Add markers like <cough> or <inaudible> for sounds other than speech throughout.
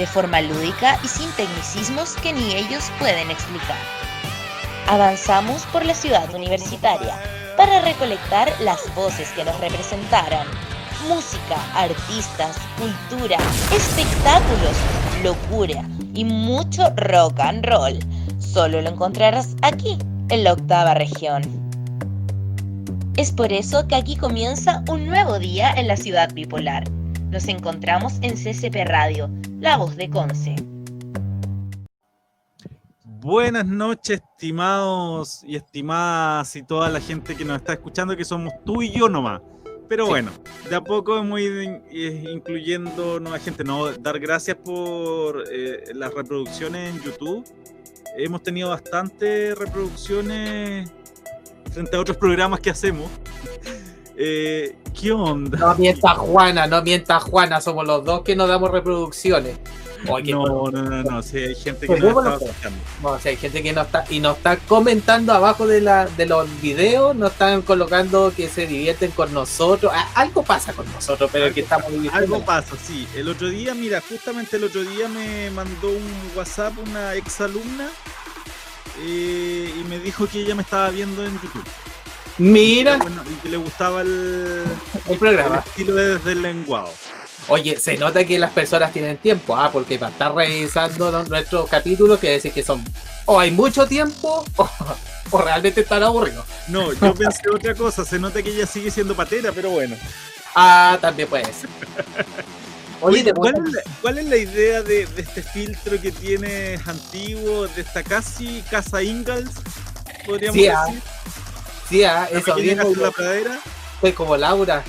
de forma lúdica y sin tecnicismos que ni ellos pueden explicar. Avanzamos por la ciudad universitaria para recolectar las voces que nos representaran. Música, artistas, cultura, espectáculos, locura y mucho rock and roll Solo lo encontrarás aquí, en la octava región. Es por eso que aquí comienza un nuevo día en la ciudad bipolar. Nos encontramos en CCP Radio, la voz de Conce. Buenas noches, estimados y estimadas y toda la gente que nos está escuchando, que somos tú y yo nomás. Pero bueno, de a poco hemos ido incluyendo nueva gente. No, dar gracias por eh, las reproducciones en YouTube hemos tenido bastantes reproducciones frente a otros programas que hacemos. Eh, ¿Qué onda? No mienta Juana, no mienta Juana, somos los dos que nos damos reproducciones. no, no, no, no, si hay gente que nos está escuchando. No, si hay gente que nos está y nos está comentando abajo de, la, de los videos, nos están colocando que se divierten con nosotros. Algo pasa con nosotros, pero que estamos divirtiendo. Algo pasa, sí. El otro día, mira, justamente el otro día me mandó un WhatsApp una ex alumna eh, y me dijo que ella me estaba viendo en YouTube. Mira. Y, que le gustaba el, el programa. El estilo desde el lenguado. Oye, se nota que las personas tienen tiempo, ¿ah? porque para estar revisando nuestros capítulos, quiere decir que son o hay mucho tiempo o, realmente están aburridos. No, yo pensé otra cosa, se nota que ella sigue siendo patera, pero bueno. Ah, también puede ser. <laughs> Oye, ¿cuál, es la, idea de, este filtro que tienes antiguo, de esta casi casa Ingalls? Podríamos sí, ah. decir. Ah, eso mismo. la pradera? Fue como Laura.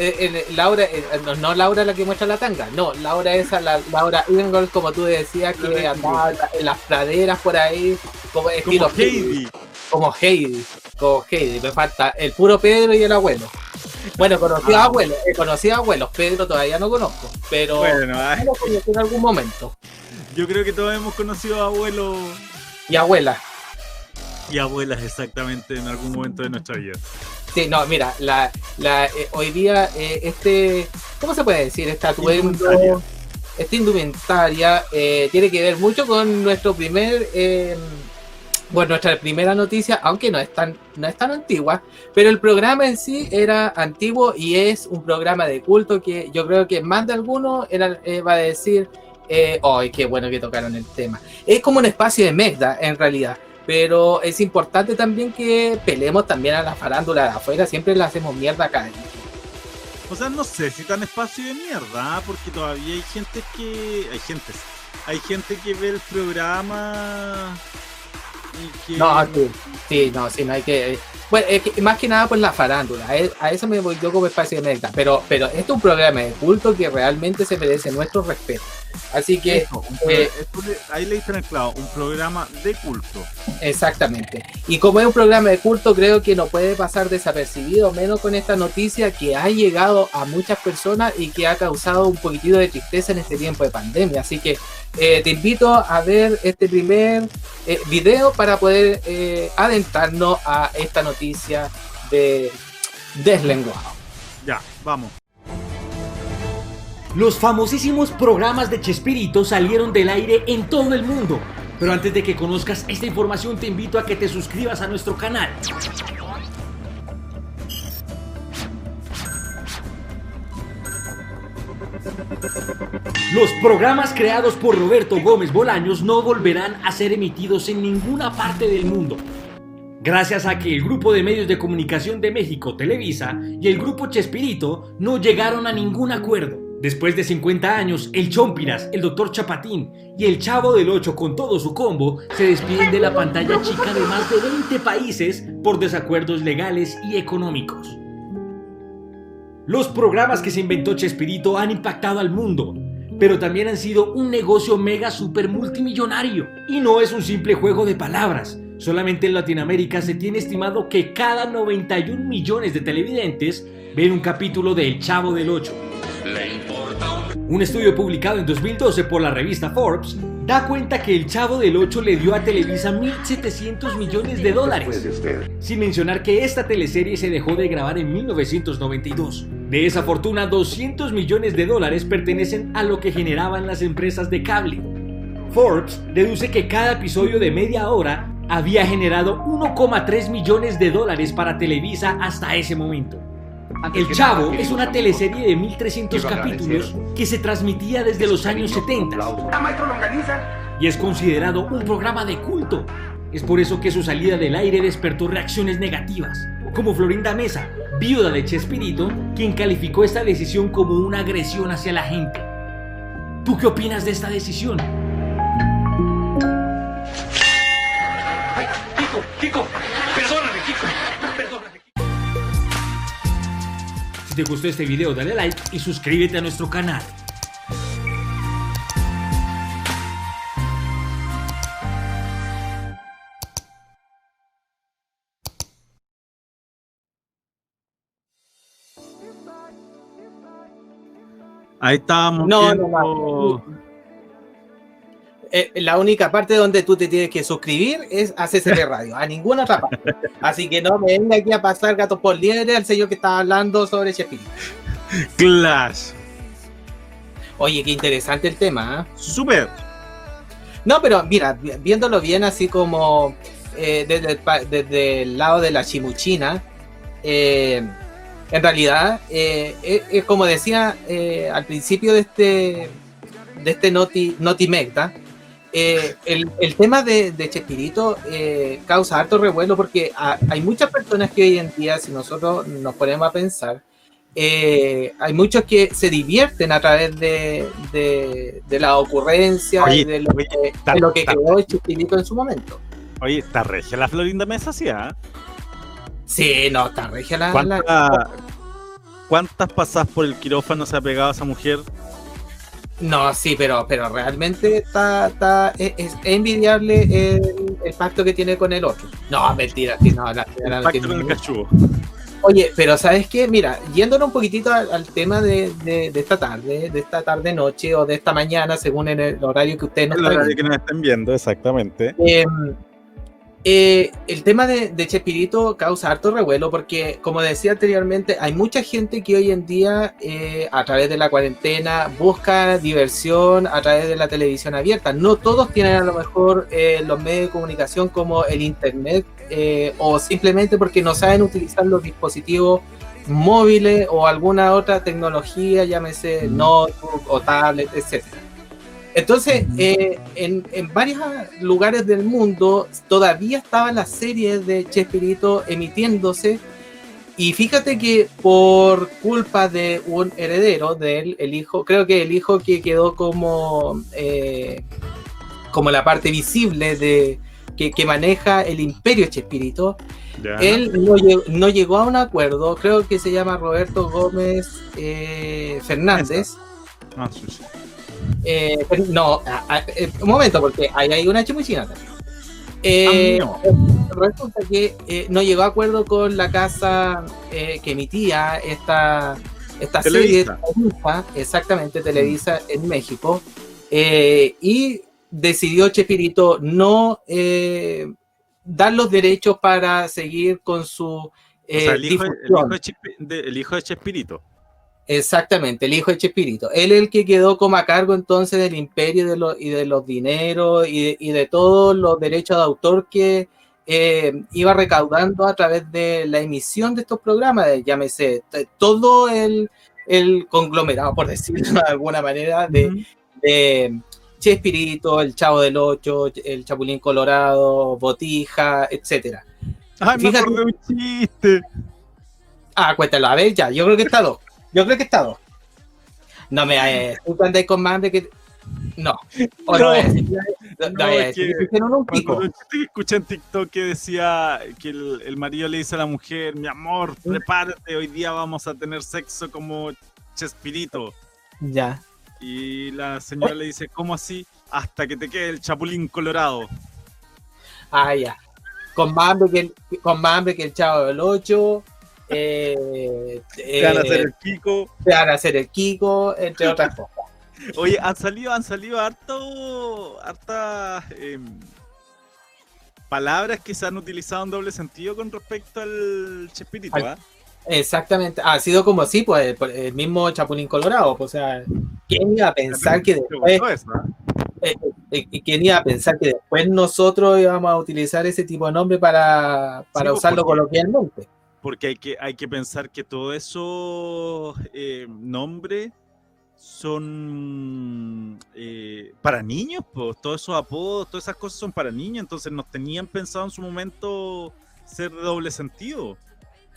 Eh, Laura, eh, no, Laura la que muestra la tanga, no, Laura esa, la, Laura Ingalls, como tú decías, que andaba en las praderas por ahí, como estilo Heidi. Como Heidi, como Heidi, me falta el puro Pedro y el abuelo. Bueno, conocí a ah. abuelos, he conocido a abuelos, Pedro todavía no conozco, pero bueno, lo conocí en algún momento. Yo creo que todos hemos conocido a abuelos y abuelas. Y abuelas exactamente en algún momento de nuestra vida. Sí, no, mira, la, la eh, hoy día eh, este, ¿cómo se puede decir? Esta indumentaria, esta indumentaria eh, tiene que ver mucho con nuestro primer bueno, nuestra primera noticia, aunque no es tan, no es tan antigua, pero el programa en sí era antiguo y es un programa de culto que yo creo que más de alguno era, eh, va a decir, eh, ¡ay, qué bueno que tocaron el tema! Es como un espacio de Megda, en realidad, pero es importante también que peleemos también a la farándula de afuera, siempre la hacemos mierda acá. O sea, no sé si tan espacio de mierda, ¿ah? porque todavía hay gente que... Hay gente, hay gente que ve el programa no, sí, no, sí, no hay que. Bueno, más que nada pues la farándula, a eso me voy yo como espacio de meta, pero, pero este es un programa de culto que realmente se merece nuestro respeto. Así que. Eh, ahí le dicen el clavo, un programa de culto. Exactamente. Y como es un programa de culto, creo que no puede pasar desapercibido, menos con esta noticia que ha llegado a muchas personas y que ha causado un poquitito de tristeza en este tiempo de pandemia. Así que eh, te invito a ver este primer eh, video para poder adentrarnos a esta noticia de deslenguado. Ya, vamos. Los famosísimos programas de Chespirito salieron del aire en todo el mundo. Pero antes de que conozcas esta información te invito a que te suscribas a nuestro canal. Los programas creados por Roberto Gómez Bolaños no volverán a ser emitidos en ninguna parte del mundo. Gracias a que el grupo de medios de comunicación de México, Televisa, y el grupo Chespirito no llegaron a ningún acuerdo. Después de 50 años, el Chompiras, el Dr. Chapatín y el Chavo del 8 con todo su combo se despiden de la pantalla chica de más de 20 países por desacuerdos legales y económicos. Los programas que se inventó Chespirito han impactado al mundo, pero también han sido un negocio mega super multimillonario. Y no es un simple juego de palabras. Solamente en Latinoamérica se tiene estimado que cada 91 millones de televidentes ven un capítulo de El Chavo del 8. Un estudio publicado en 2012 por la revista Forbes da cuenta que El Chavo del 8 le dio a Televisa 1.700 millones de dólares. Sin mencionar que esta teleserie se dejó de grabar en 1992. De esa fortuna, 200 millones de dólares pertenecen a lo que generaban las empresas de cable. Forbes deduce que cada episodio de media hora había generado 1,3 millones de dólares para Televisa hasta ese momento. El Chavo es una teleserie de 1300 capítulos que se transmitía desde los años 70 y es considerado un programa de culto. Es por eso que su salida del aire despertó reacciones negativas, como Florinda Mesa, viuda de Chespirito, quien calificó esta decisión como una agresión hacia la gente. ¿Tú qué opinas de esta decisión? Kiko, Kiko, te gustó este video dale like y suscríbete a nuestro canal. Ahí estábamos No, viendo- no, Eh, la única parte donde tú te tienes que suscribir es a CCP Radio, a ninguna otra parte. Así que no me venga aquí a pasar gato por liebre al señor que estaba hablando sobre Chespirito. Clash. Oye, qué interesante el tema, ¿ah? Super. No, pero mira, vi- viéndolo bien así como eh, desde, el, pa- desde el lado de la chimuchina, eh, en realidad, eh, es, como decía eh, al principio de este, de este Noti, Notimecta, eh, el, el tema de, de Chespirito eh, causa harto revuelo porque ha- hay muchas personas que hoy en día, si nosotros nos ponemos a pensar, eh, hay muchos que se divierten a través de, de, de la ocurrencia Oye, y de lo, oye, que, está- de lo que está- creó Chespirito en su momento. Oye, está regia la Florinda Mesa, sí, ¿ah? Sí, no, está regia la, la- ¿Cuánta- ¿Cuántas pasadas por el quirófano se ha pegado esa mujer? No, sí, pero, pero realmente está, está es, es envidiable el, el pacto que tiene con el otro. No, mentira, sí, no, la no Pacto tiene el. Oye, pero ¿sabes qué? Mira, yéndonos un poquitito al, al tema de, de- de esta tarde, de esta tarde noche o de esta mañana, según en el horario que ustedes nos El traigan. horario que nos estén viendo, exactamente. Eh, eh, el tema de, de Chespirito causa harto revuelo porque, como decía anteriormente, hay mucha gente que hoy en día, eh, a través de la cuarentena, busca diversión a través de la televisión abierta. No todos tienen a lo mejor eh, los medios de comunicación como el Internet eh, o simplemente porque no saben utilizar los dispositivos móviles o alguna otra tecnología, llámese notebook o tablet, etcétera. Entonces, eh, en, en varios lugares del mundo todavía estaba la serie de Chespirito emitiéndose. Y fíjate que por culpa de un heredero de él, el hijo, creo que el hijo que quedó como, eh, como la parte visible de que, que maneja el imperio Chespirito, él no, lle- no llegó a un acuerdo, creo que se llama Roberto Gómez eh, Fernández. Ah, sí, sí. Eh, pero no, a- a- eh, un momento, porque ahí hay una chimuchina también. Eh, Ah, Resulta que eh, no llegó a acuerdo con la casa que emitía esta, esta serie, Televisa. Televisa, exactamente Televisa en México, y decidió Chespirito no dar los derechos para seguir con su O sea, el hijo, el difusión. hijo de Chispi- de- el hijo de Chespirito. Exactamente, el hijo de Chespirito. Él es el que quedó como a cargo entonces del imperio de los, y de los dineros y de, y de todos los derechos de autor que eh, iba recaudando a través de la emisión de estos programas, de, llámese, todo el, el conglomerado, por decirlo de alguna manera, de, Ujú. de Chespirito, el Chavo del Ocho, el Chapulín Colorado, Botija, etcétera. Ay, me Fíjate- acordé de un chiste. Ah, cuéntalo, a ver, ya, yo creo que está dos. Yo creo que está dos. No me eh, tú andáis con más hambre que. No. O no, decir, no, no es que un pico. escuché en TikTok que decía que el, el marido le dice a la mujer, mi amor, prepárate, hoy día vamos a tener sexo como Chespirito. Ya. Y la señora le dice, ¿cómo así? Hasta que te quede el chapulín colorado. Ah, ya. Con más hambre que el, con más hambre que el chavo del 8. Eh, Te van a hacer eh, el Kiko. te van a hacer el Kiko, entre otras cosas. Oye, han salido, han salido harto, hartas em, palabras que se han utilizado en doble sentido con respecto al Chespirito, ¿ah? Exactamente, ha sido como así, pues el mismo Chapulín Colorado. pues, o sea, ¿quién iba a pensar que ¿Te después, ah? eh, eh, quién iba a pensar que después nosotros íbamos a utilizar ese tipo de nombre para, para pues, usarlo porque- coloquialmente? Porque hay que, hay que pensar que todos esos eh, nombres son eh, para niños, pues todos esos apodos, todas esas cosas son para niños, entonces nos tenían pensado en su momento ser de doble sentido.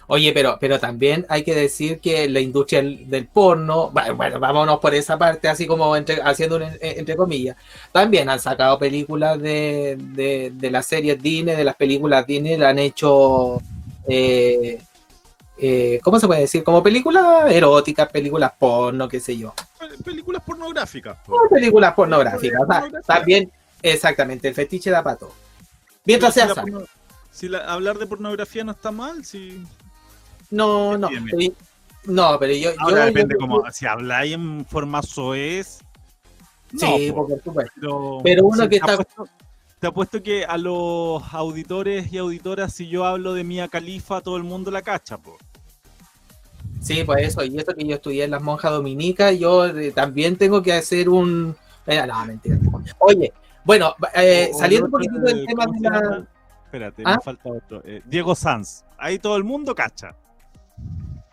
Oye, pero, pero también hay que decir que la industria del, porno, va- bueno, vámonos por esa parte, así como entre, haciendo un en- entre comillas, también han sacado películas de, de, de las series Disney, de las películas Disney, la han hecho, eh, eh, ¿cómo se puede decir? Como películas eróticas, películas porno, qué sé yo. Pe- Películas pornográficas. pues. Como películas pornográficas, o sea, Pornográficas. también, exactamente, el fetiche da pato. Mientras sea si la sano. porno- si la- hablar de pornografía no está mal, si No, no, pero- no, pero yo... ahora yo- depende yo- como si habláis en forma soez. Sí, po, por supuesto. pero, pero uno que está- te apuesto que a los auditores y auditoras, si yo hablo de Mia Califa, todo el mundo la cacha, po. Sí, pues eso, y esto que yo estudié en las monjas dominicas, yo eh, también tengo que hacer un... eh, no, mentira. Oye, bueno, eh, O- o saliendo el un poquitito del tema ¿cómo de la... Espérate, ¿Ah? me falta otro. Eh, Diego Sanz. Ahí todo el mundo cacha.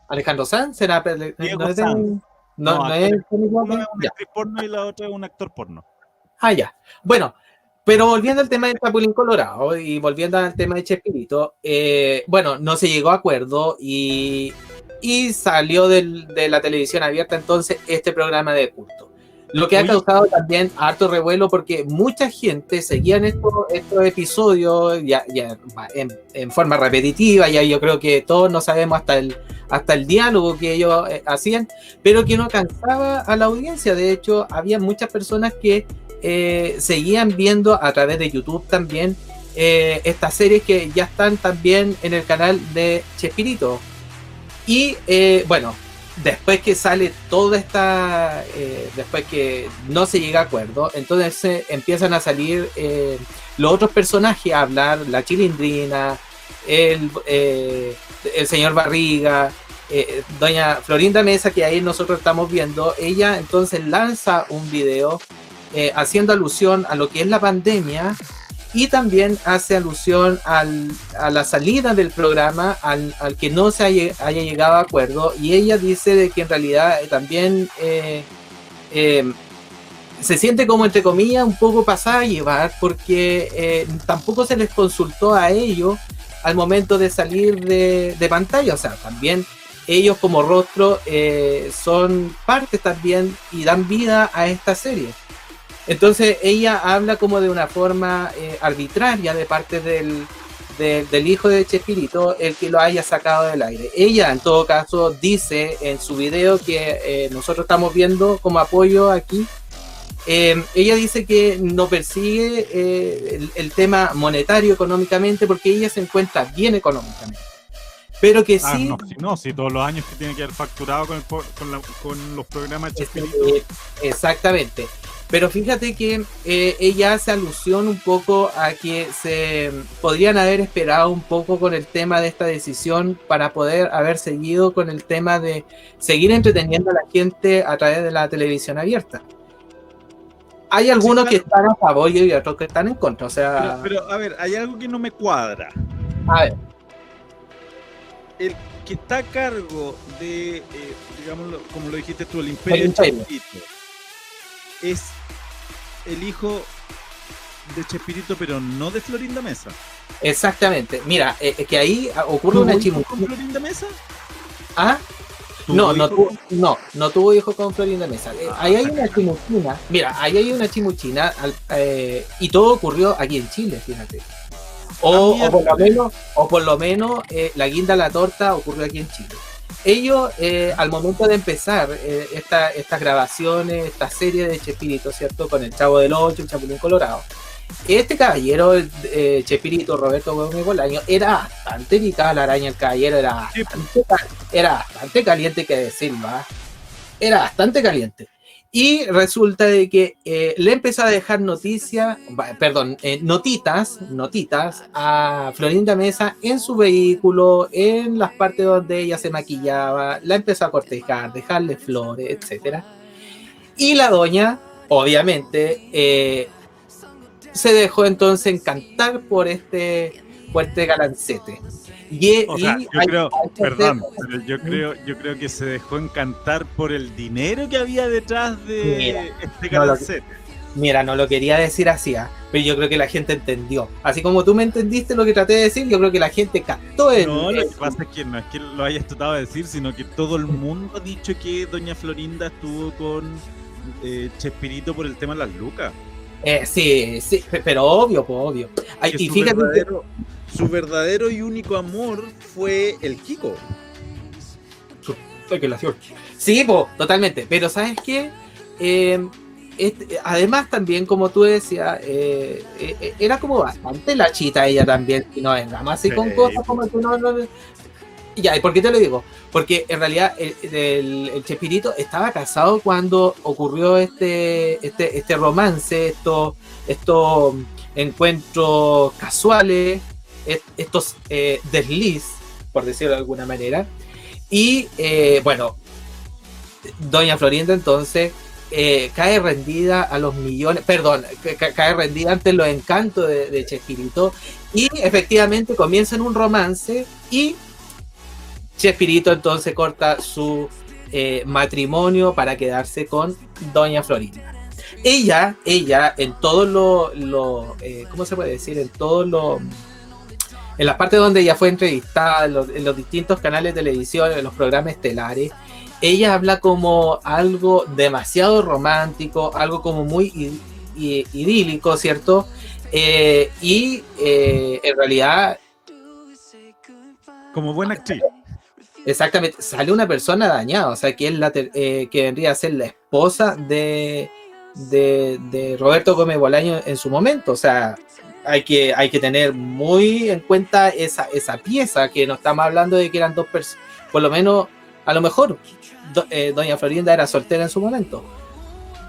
Alejandro Sanz, ¿será? eh, Diego no Sanz. no, No, no es Uno es ya. actriz porno y la otra es un actor porno. Ah, ya. Bueno, pero volviendo al tema del Chapulín Colorado y volviendo al tema de Chespirito, eh, bueno, no se llegó a acuerdo y, y salió del- de la televisión abierta entonces este programa de culto. Lo que ha causado también harto revuelo porque mucha gente seguía en estos, estos episodios ya, ya en, en forma repetitiva, ya yo creo que todos no sabemos hasta el, hasta el diálogo que ellos eh, hacían, pero que no alcanzaba a la audiencia. De hecho, había muchas personas que eh, seguían viendo a través de YouTube también eh, estas series que ya están también en el canal de Chespirito. Y eh, bueno, después que sale toda esta, después que no se llega a acuerdo, entonces empiezan a salir los otros personajes a hablar, la chilindrina, el, señor Barriga, doña Florinda Mesa, que ahí nosotros estamos viendo, ella entonces lanza un video eh, haciendo alusión a lo que es la pandemia y también hace alusión al- a la salida del programa, al, que no se haya, llegado a acuerdo, y ella dice de que en realidad eh, también eh, se siente como, entre comillas, un poco pasada a llevar, porque tampoco se les consultó a ellos al momento de salir de, de pantalla, o sea, también ellos como rostro son parte también y dan vida a esta serie. Entonces ella habla como de una forma eh, arbitraria de parte del, de- del hijo de Chespirito el que lo haya sacado del aire. Ella en todo caso dice en su video que eh, nosotros estamos viendo como apoyo aquí, eh, ella dice que no persigue eh, el, el tema monetario económicamente porque ella se encuentra bien económicamente. Pero que Ah, sí no, si no, si todos los años que tiene que haber facturado con, el con, la- con los programas de Este, Chespirito. exactamente. Pero fíjate que eh, ella hace alusión un poco a que se podrían haber esperado un poco con el tema de esta decisión para poder haber seguido con el tema de seguir entreteniendo a la gente a través de la televisión abierta. Hay algunos claro. que están a favor y otros que están en contra. O sea, Pero, pero, a ver, hay algo que no me cuadra. a ver, El que está a cargo de, eh, digámoslo, como lo dijiste tú, el imperio El imperio. Es el hijo de Chespirito, pero no de Florinda Mesa. exactamente. Mira, eh, es que ahí ocurre una ¿Tuvo hijo con chimuchina. Florinda Mesa? ¿Ah? ¿Tuvo No, no, con- no, no tuvo hijo con Florinda Mesa. Eh, Ah, ahí hay una chimuchina. Mira, ahí hay una chimuchina eh, y todo ocurrió aquí en Chile, fíjate. O, Ah, o por lo menos, o por lo menos eh, la guinda a la torta ocurrió aquí en Chile. Ellos eh, al momento de empezar eh, esta- estas grabaciones, esta serie de Chespirito, ¿cierto? Con el Chavo del Ocho, el Chapulín Colorado. Este caballero, eh, Chespirito, Roberto Gómez Bolaño, era bastante picada la araña, el caballero era bastante, era bastante caliente que decirlo, ¿ah? Era bastante caliente. Y resulta de que eh, le empezó a dejar noticias, perdón, eh, notitas, notitas a Florinda Mesa en su vehículo, en las partes donde ella se maquillaba, la empezó a cortejar, dejarle flores, etcétera. Y la doña, obviamente, eh, se dejó entonces encantar por este, por este galancete. Y, O y sea, yo hay- creo, hay perdón, hacer- pero yo creo, yo creo que se dejó encantar por el dinero que había detrás de Mira, este no lo-. Mira, no lo quería decir así, ¿ah? pero yo creo que la gente entendió. Así como tú me entendiste lo que traté de decir, yo creo que la gente captó el. No, lo que pasa es que no es que lo hayas tratado de decir, sino que todo el mundo ha dicho que Doña Florinda estuvo con eh, Chespirito por el tema de las lucas. eh, sí, sí, pe- pero obvio, pues obvio. Ay, Que y fíjate que- su verdadero y único amor fue el Kiko. Sí, po, totalmente. Pero ¿sabes qué? Eh, este- además también, como tú decías, eh, eh, eh, era como bastante la chita ella también. Y no vengamos así con cosas como que no, no- Ya, ¿y por qué te lo digo? Porque en realidad el, el- el Chespirito estaba casado cuando ocurrió este, este, este romance, estos, estos encuentros casuales, est- estos eh, desliz, por decirlo de alguna manera. Y eh, bueno, Doña Florinda entonces eh, cae rendida a los millones, perdón, ca- ca- cae rendida ante los encantos de, Chespirito y efectivamente comienzan un romance y Chespirito entonces corta su matrimonio para quedarse con Doña Florinda. Ella, ella, en todos los, lo, ¿cómo se puede decir? En todos los, en las partes donde ella fue entrevistada, en los, en los distintos canales de televisión, en los programas estelares, ella habla como algo demasiado romántico, algo como muy idílico, ¿cierto? Eh, y eh, en realidad Como buena actriz. Exactamente, sale una persona dañada, o sea, que es la eh, que vendría a ser la esposa de, de, de Roberto Gómez Bolaño en su momento, o sea, hay que, hay que tener muy en cuenta esa, esa pieza, que no estamos hablando de que eran dos personas, por lo menos, a lo mejor, eh, Doña Florinda era soltera en su momento.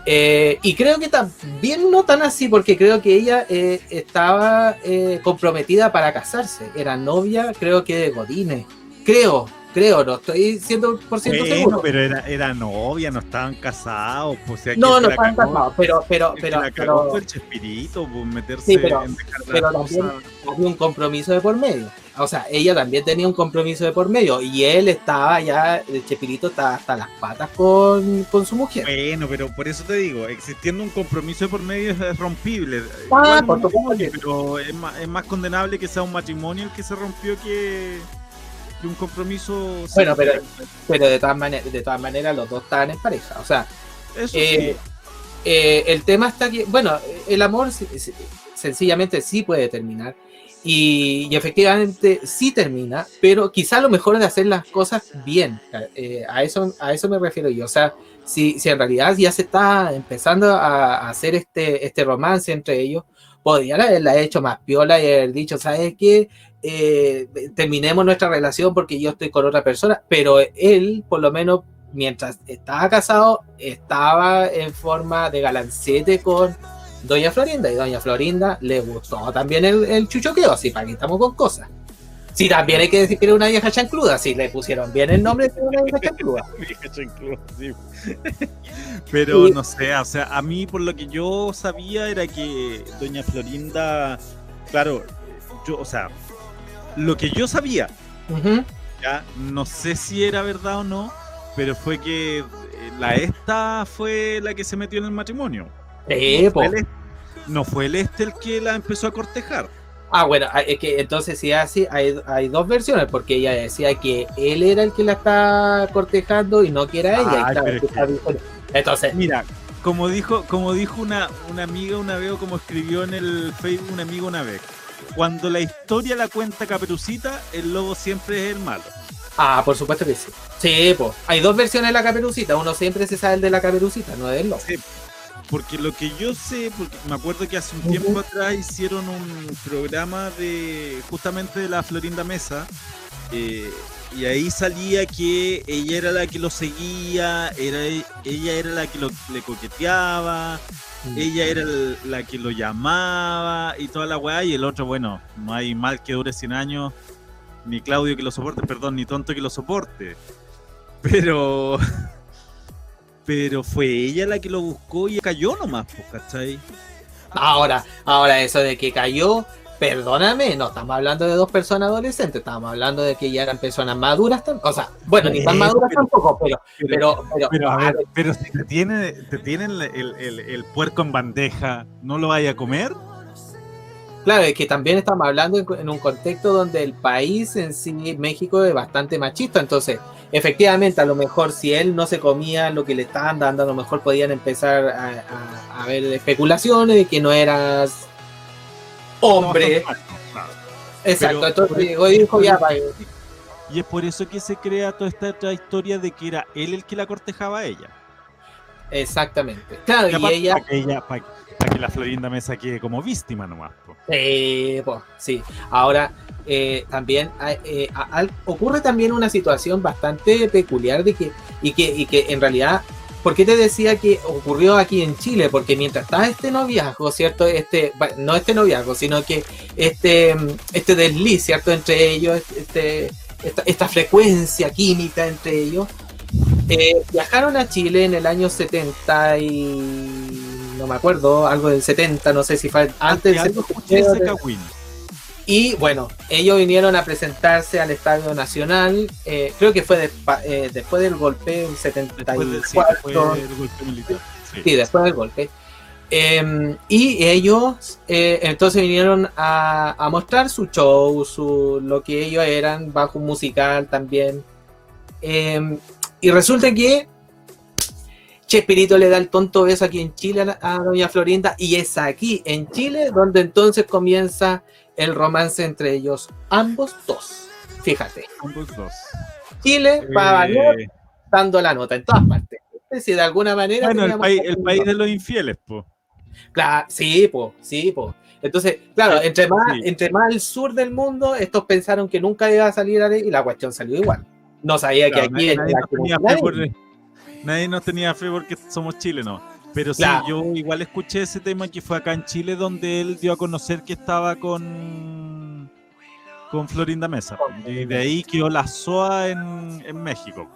Eh, y creo que también no tan así, porque creo que ella eh, estaba comprometida para casarse, era novia, creo que de Godine, creo, creo, no estoy 100% Bueno, seguro. pero era, era novia, no estaban casados. Pues, sea, No, no la estaban casados, pero, pero, pero, la pero fue el Chespirito, pues meterse Sí, pero- en dejar las pero también- había un compromiso de por medio. O sea, ella también tenía un compromiso de por medio y él estaba ya, el Chespirito estaba hasta las patas con, con su mujer. Bueno, pero por eso te digo, existiendo un compromiso de por medio es rompible. Ah, Igual por que- pero es más, es más condenable que sea un matrimonio el que se rompió que, que un compromiso. Bueno, pero-. Pero de todas maneras, de todas maneras los dos estaban en pareja. O sea, Eso eh, sí. eh, el tema está que, bueno, el amor se- se- sencillamente sí puede terminar. Y, y efectivamente sí termina, pero quizá lo mejor es de hacer las cosas bien. Eh, a, eso, a eso me refiero yo. O sea, si, si en realidad ya se está empezando a, a hacer este, este romance entre ellos, podrían haberla hecho más piola y haber dicho, ¿sabes qué? Eh, terminemos nuestra relación porque yo estoy con otra persona, pero él, por lo menos, mientras estaba casado, estaba en forma de galancete con Doña Florinda y Doña Florinda le gustó también el chuchoqueo, así para que estamos con cosas. Sí, también hay que decir que era una vieja chancluda, sí, le pusieron bien el nombre de una vieja chancluda. <laughs> Vieja chancluda, sí. <laughs> Pero Sí. no sé, o sea, a mí por lo que yo sabía era que Doña Florinda, claro, yo, o sea, lo que yo sabía, ya no sé si era verdad o no, pero fue que eh, la esta fue la que se metió en el matrimonio. Sí, no, po. fue el, no fue el este el que la empezó a cortejar. Ah, bueno, ah, es que entonces si así, hay, hay dos versiones, porque ella decía que él era el que la está cortejando y no que era ella. claro, que- bueno, Entonces, Mira, como dijo, como dijo una, una amiga una vez, o como escribió en el Facebook un amigo una vez, cuando la historia la cuenta Caperucita, el lobo siempre es el malo. Ah, por supuesto que sí. Sí, pues. Hay dos versiones de la caperucita. Uno siempre se sabe el de la caperucita, no del lobo. Sí, porque lo que yo sé, porque me acuerdo que hace un tiempo atrás hicieron un programa de justamente de la Florinda Mesa. eh, y ahí salía que ella era la que lo seguía, era, ella era la que lo- le coqueteaba, ella era el- la que lo llamaba y toda la weá, y el otro, bueno, no hay mal que dure 100 años, ni Claudio que lo soporte, perdón, ni tonto que lo soporte. Pero. <laughs> Pero fue ella la que lo buscó y cayó nomás, pues, ¿cachai? Ahora, ahora eso de que cayó, perdóname, no estamos hablando de dos personas adolescentes, estamos hablando de que ya eran personas maduras, o sea, bueno, ni tan Eh, maduras pero- tampoco, pero, pero, pero, Pero a ver, pero si te tiene, te tienen el, el- el puerco en bandeja, ¿no lo vaya a comer? claro, es que también estamos hablando en, en un contexto donde el país en sí, México, es bastante machista, entonces, efectivamente, a lo mejor si él no se comía lo que le estaban dando, a lo mejor podían empezar a, a- a ver especulaciones de que no eras hombre, Claro. exacto, pero- entonces llegó y dijo, ya, Y es por eso que se crea toda esta otra historia de que era él el que la cortejaba a ella. exactamente, claro, Y ella... Para que, ella, para, para que la Florinda me saque como víctima nomás. po. Sí, po, sí. Ahora, eh, también eh, ocurre también una situación bastante peculiar de que, y que, y que en realidad, ¿por qué te decía que ocurrió aquí en Chile? Porque mientras estaba este noviazgo, ¿cierto? Este, no este noviazgo, sino que este, este desliz, ¿cierto? Entre ellos, este, esta, esta frecuencia química entre ellos, eh, viajaron a Chile en el año 70 y no me acuerdo, algo del 70, no sé si fue antes algo escuché 70, ese cagüín. Y bueno, ellos vinieron a presentarse al Estadio Nacional, eh, creo que fue eh, después del golpe, en Después del, sí, 74, después del golpe militar. Sí. sí, después del golpe. Eh, y ellos eh, entonces vinieron a, a mostrar su show, su, lo que ellos eran, bajo un musical también. Eh, y resulta que Chespirito le da el tonto beso aquí en Chile a, a Doña Florinda y es aquí en Chile donde entonces comienza el romance entre ellos, ambos dos. Fíjate, Ambos dos. Chile va Eh, dando la nota en todas partes. Si de alguna manera. bueno, el país, el país de los infieles, po. Claro, sí, po, sí, po. Entonces, claro, entre más, Sí. entre más al sur del mundo, estos pensaron que nunca iba a salir a ley y la cuestión salió igual. No sabía Claro, que aquí nadie, nadie nos tenía fe por- nadie nos tenía fe porque somos chilenos. Pero sí, Claro. yo igual escuché ese tema que fue acá en Chile donde él dio a conocer que estaba con con Florinda Mesa. Y de ahí quedó la SOA en, en México.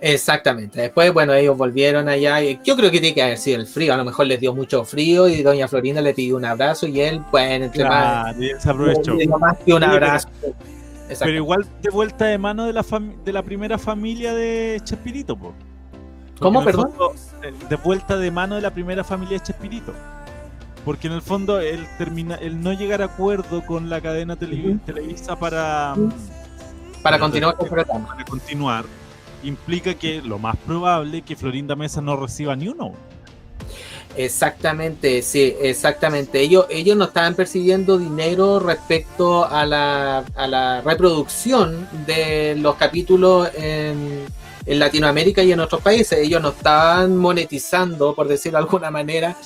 Exactamente. Después, bueno, ellos volvieron allá. y Yo creo que tiene que haber sido el frío. A lo mejor les dio mucho frío y Doña Florinda le pidió un abrazo y él, bueno, entre más. Claro, y él se aprovechó. le dio más que un abrazo. Pero igual de vuelta de mano de la, de la primera familia de Chespirito, ¿Cómo, perdón? fondo, de vuelta de mano de la primera familia de Chespirito. Porque en el fondo el, termina, el no llegar a acuerdo con la cadena. Televisa para. Para continuar con después- el programa. para continuar implica que lo más probable es que Florinda Mesa no reciba ni uno. Exactamente, sí, exactamente. Ellos, ellos no estaban percibiendo dinero respecto a la, a la reproducción de los capítulos en, en Latinoamérica y en otros países. Ellos no estaban monetizando, por decirlo de alguna manera,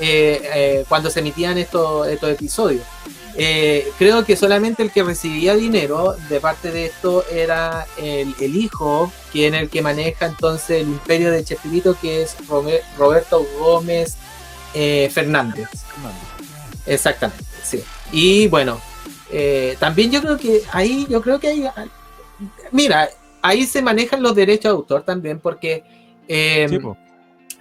eh, eh, cuando se emitían estos, estos episodios. Eh, creo que solamente el que recibía dinero de parte de esto era el, el hijo, quien el que maneja entonces el imperio de Chespirito, que es Roberto Gómez Fernández. Exactamente, sí. Y bueno, también yo creo que ahí, yo creo que hay, mira, ahí se manejan los derechos de autor también, porque eh, Sí, po.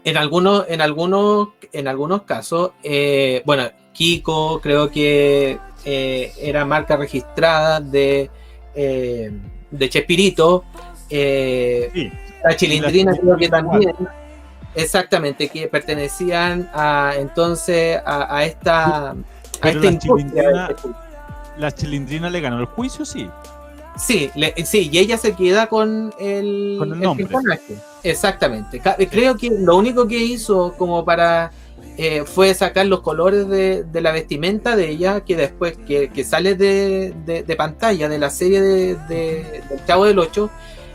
en algunos, en algunos, en algunos casos, eh, bueno, Kiko creo que eh, era marca registrada de, eh, de Chespirito. eh, Sí. la Chilindrina la creo que también. Exactamente, que pertenecían a entonces a, a esta, a Pero esta la industria Chilindrina-. La Chilindrina le ganó el juicio, sí. Sí, le- sí, y ella se queda con el, Con el nombre. personaje. Exactamente. Creo que lo único que hizo como para eh, fue sacar los colores de, de la vestimenta de ella, que después que, que sale de, de- de pantalla de la serie de, de- del Chavo del 8,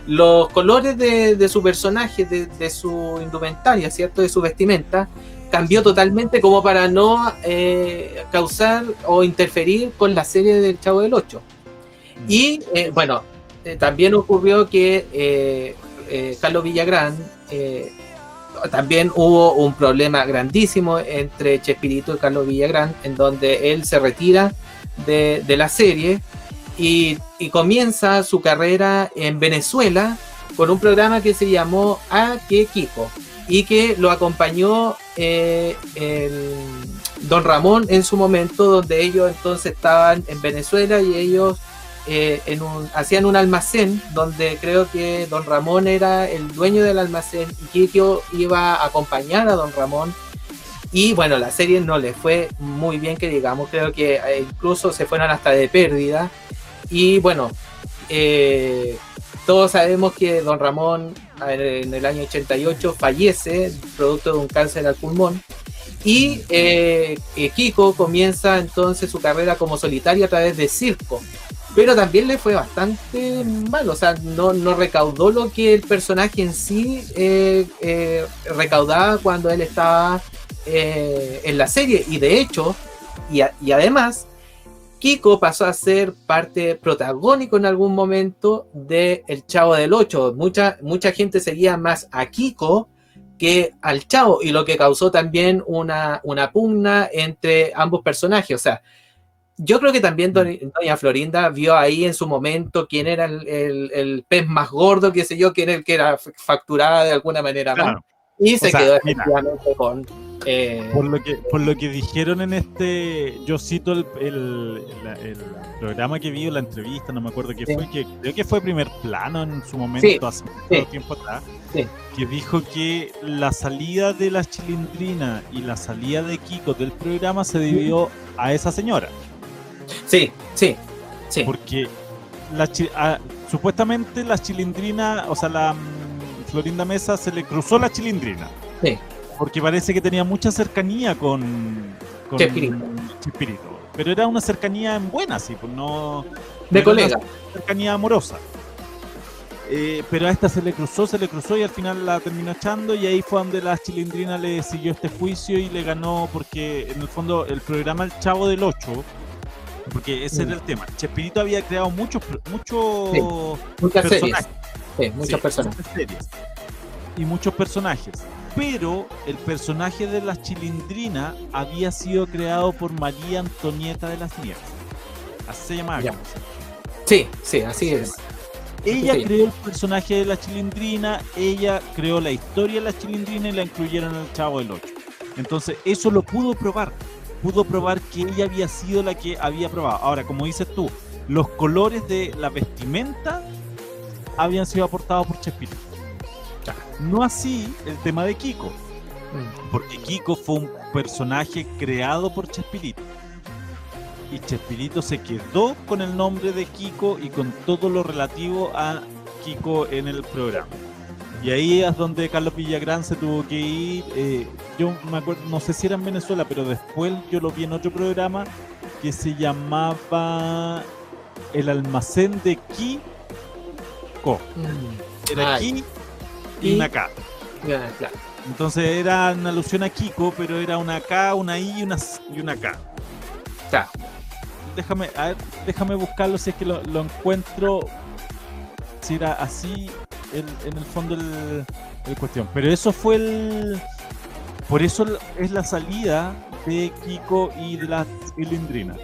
los colores de, su personaje, de, de su indumentaria, ¿cierto? De su vestimenta, cambió totalmente como para no eh, causar o interferir con la serie del Chavo del 8. Y eh, bueno, eh, también ocurrió que eh, Carlos Villagrán también hubo un problema grandísimo entre Chespirito y Carlos Villagrán, en donde él se retira de, la serie y, comienza su carrera en Venezuela con un programa que se llamó A que Kiko y que lo acompañó Don Ramón en su momento, donde ellos entonces estaban en Venezuela y ellos eh, hacían un almacén donde creo que Don Ramón era el dueño del almacén y Kiko iba a acompañar a Don Ramón. Y bueno, la serie no le fue muy bien, que digamos, creo que eh, incluso se fueron hasta de pérdida. Y bueno, eh, todos sabemos que Don Ramón en el año 88 fallece producto de un cáncer al pulmón. Y eh, Kiko comienza entonces su carrera como solitario a través de circo. Pero también le fue bastante mal, o sea, no, no recaudó lo que el personaje en sí eh, eh, recaudaba cuando él estaba eh, en la serie. Y de hecho, y, y además, Kiko pasó a ser parte protagónico en algún momento de El Chavo del 8. Mucha, mucha gente seguía más a Kiko que al Chavo y lo que causó también una, una pugna entre ambos personajes. O sea, yo creo que también Mm. Doña Doña Florinda vio ahí en su momento quién era el, el- el pez más gordo, qué sé yo, quién era el que era facturada de alguna manera más. Y se sea, quedó efectivamente con... eh, por lo que por lo que dijeron en este, yo cito el, el, programa que vi, la entrevista, no me acuerdo qué Sí. fue, que creo que fue primer plano en su momento, Sí, hace mucho sí. tiempo atrás, que dijo que la salida de la chilindrina y la salida de Kiko del programa se debió a esa señora. Sí, sí, sí. Porque la chi- a- supuestamente la chilindrina, o sea, la mm, Florinda Mesa se le cruzó la chilindrina. Sí. Porque parece que tenía mucha cercanía con, con Chespirito. Chespirito. Pero era una cercanía en buena, sí, pues no. no De era colega. una cercanía amorosa. Eh, pero a esta se le cruzó, se le cruzó y al final la terminó echando y ahí fue donde la chilindrina le siguió este juicio y le ganó porque en el fondo el programa El Chavo del 8, porque ese Mm. era el tema, Chespirito había creado muchos muchos Muchas series. personajes. Sí, muchas Sí, personas. muchas series. Y muchos personajes. Pero el personaje de la chilindrina había sido creado por María Antonieta de las Nieves. Así se llamaba. Ya. Sí, sí, así es. Ella Sí. creó el personaje de la chilindrina, ella creó la historia de la chilindrina y la incluyeron en el Chavo del 8. Entonces, eso lo pudo probar. Pudo probar que ella había sido la que había probado. Ahora, como dices tú, los colores de la vestimenta habían sido aportados por Chespirito. No así el tema de Kiko, Mm. porque Kiko fue un personaje creado por Chespirito. Y Chespirito se quedó con el nombre de Kiko y con todo lo relativo a Kiko en el programa. Y ahí es donde Carlos Villagrán se tuvo que ir. eh, yo me acuerdo, no sé si era en Venezuela, pero después yo lo vi en otro programa que se llamaba El almacén de Kiko. Mm. Era Ki y una K. claro. Entonces era una alusión a Kiko, pero era una K, una I y una, y una K. Claro. Déjame, a ver, déjame buscarlo si es que lo, lo encuentro. Si era así el- en el fondo el, el cuestión. Pero eso fue el. Por eso es la salida de Kiko y de la cilindrina.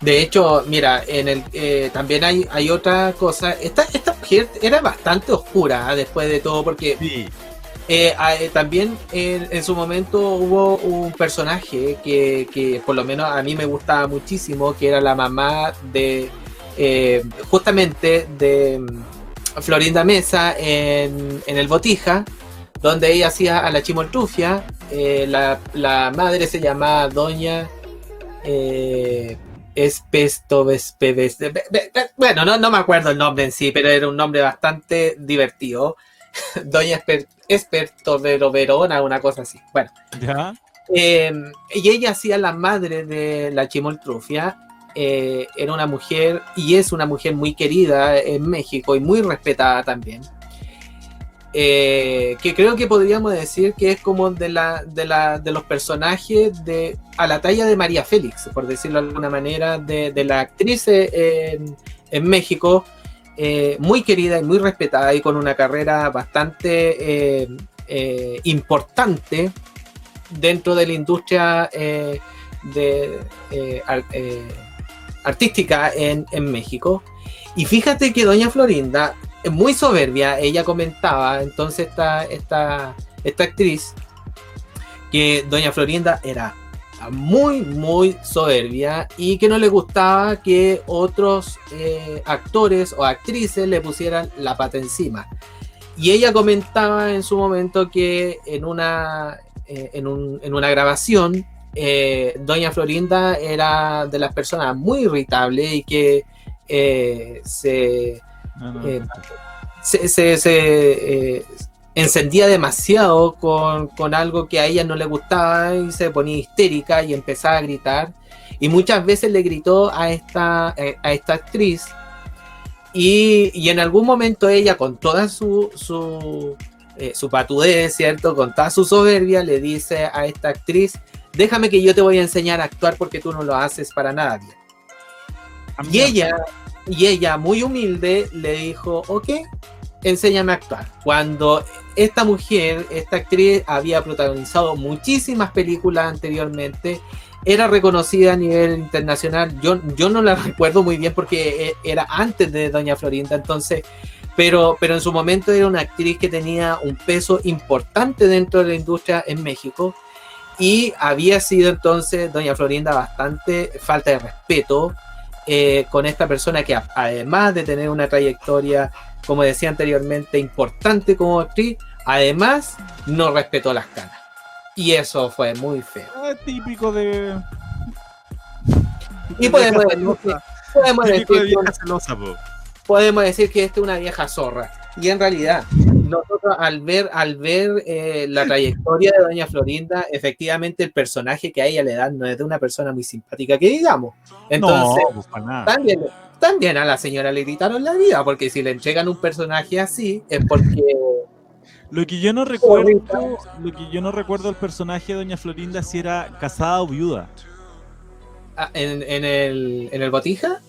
De hecho, mira, en el eh, también hay, hay otra cosa. Esta, esta mujer era bastante oscura ¿ah? después de todo, porque Sí, eh, eh, también en, en su momento hubo un personaje que, que por lo menos a mí me gustaba muchísimo, que era la mamá de eh, justamente de Florinda Mesa en, en el Botija, donde ella hacía a la chimoltrufia. eh, la, la madre se llamaba Doña eh, Espesto Vespe- Vespe- Ve- Ve- Ve- Bueno, no, no me acuerdo el nombre en sí, pero era un nombre bastante divertido. <laughs> Doña Esper, Esperto Vero Verona, una cosa así. Bueno, ya. Eh, y ella hacía la madre de la Chimoltrufia. Eh, era una mujer y es una mujer muy querida en México y muy respetada también. Eh, que creo que podríamos decir que es como de, la, de, la, de los personajes de, a la talla de María Félix, por decirlo de alguna manera, de, la actriz en, en México, eh, muy querida y muy respetada y con una carrera bastante eh, eh, importante dentro de la industria eh, de, eh, eh, artística en, en México. Y fíjate que Doña Florinda, es muy soberbia, ella comentaba, entonces esta, esta, esta actriz, que Doña Florinda era muy, muy soberbia y que no le gustaba que otros eh, actores o actrices le pusieran la pata encima. Y ella comentaba en su momento que en una, eh, en un- en una grabación, eh, Doña Florinda era de las personas muy irritables y que eh, se, No, no. eh, se, se- se, encendía demasiado con, con algo que a ella no le gustaba y se ponía histérica y empezaba a gritar. Y muchas veces le gritó a esta, a esta actriz. Y, y en algún momento ella, con toda su, su, eh, su patudez, ¿cierto? Con toda su soberbia, le dice a esta actriz, déjame que yo te voy a enseñar a actuar porque tú no lo haces para nada bien. Y ella, y ella, muy humilde, le dijo, ok, enséñame a actuar. Cuando esta mujer, esta actriz, había protagonizado muchísimas películas anteriormente, era reconocida a nivel internacional. Yo, yo no la <laughs> recuerdo muy bien porque eh, era antes de Doña Florinda, entonces, pero, pero en su momento era una actriz que tenía un peso importante dentro de la industria en México. Y había sido entonces Doña Florinda bastante falta de respeto eh, con esta persona que además de tener una trayectoria, como decía anteriormente, importante como actriz, además no respetó las canas. Y eso fue muy feo. Ah, típico de. Y podemos podemos decir de que podemos decir que esta es una vieja zorra. Y en realidad, nosotros al ver, al ver eh, la trayectoria de Doña Florinda, efectivamente el personaje que a ella le dan no es de una persona muy simpática, que digamos. Entonces, no, pues para nada. también, también a la señora le gritaron la vida, porque si le entregan un personaje así, es porque Lo que yo no recuerdo, lo que yo no recuerdo del personaje de Doña Florinda si era casada o viuda. ah, en, en el, en el botija,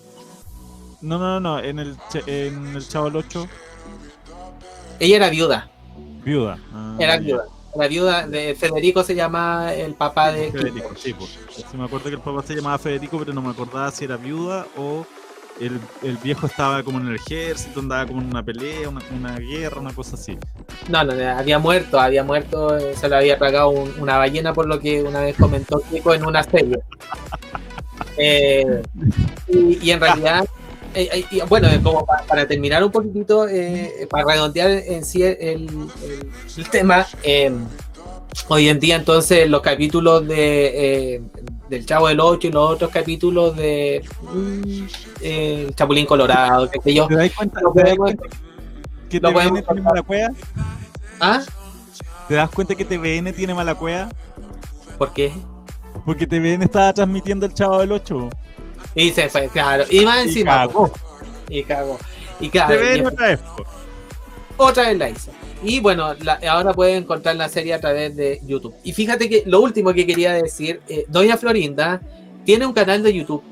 No, no, no, en el, en el Chavo el 8, ella era viuda, viuda. Ah, era viuda. La viuda de Federico se llama el papá de Federico, sí, pues. Sí, me acuerdo que el papá se llamaba Federico, pero no me acordaba si era viuda o el, el viejo estaba como en el ejército, andaba como en una pelea, una, una guerra, una cosa así. No, no, había muerto, había muerto, eh, se lo había tragado un- una ballena por lo que una vez comentó Kiko en una serie. <laughs> Eh, y, y en realidad, eh, eh, bueno, eh, como pa- para, terminar un poquitito, para redondear en sí el, el- el tema, eh, hoy en día entonces los capítulos de del Chavo del 8 y los otros capítulos de mm, Chapulín Colorado, qué sé yo. ¿Te das cuenta, Lo podemos- que lo TVN podemos tiene mala cueva? ¿Ah? ¿Te das cuenta que TVN tiene mala cueva? ¿Por qué? Porque TVN estaba transmitiendo el Chavo del 8. Y se fue, claro. Y más Y encima. cagó. Y cagó. Y claro, y otra vez. otra vez la hizo. Y bueno, la- ahora pueden encontrar la serie a través de YouTube. Y fíjate que lo último que quería decir, eh, Doña Florinda tiene un canal de YouTube.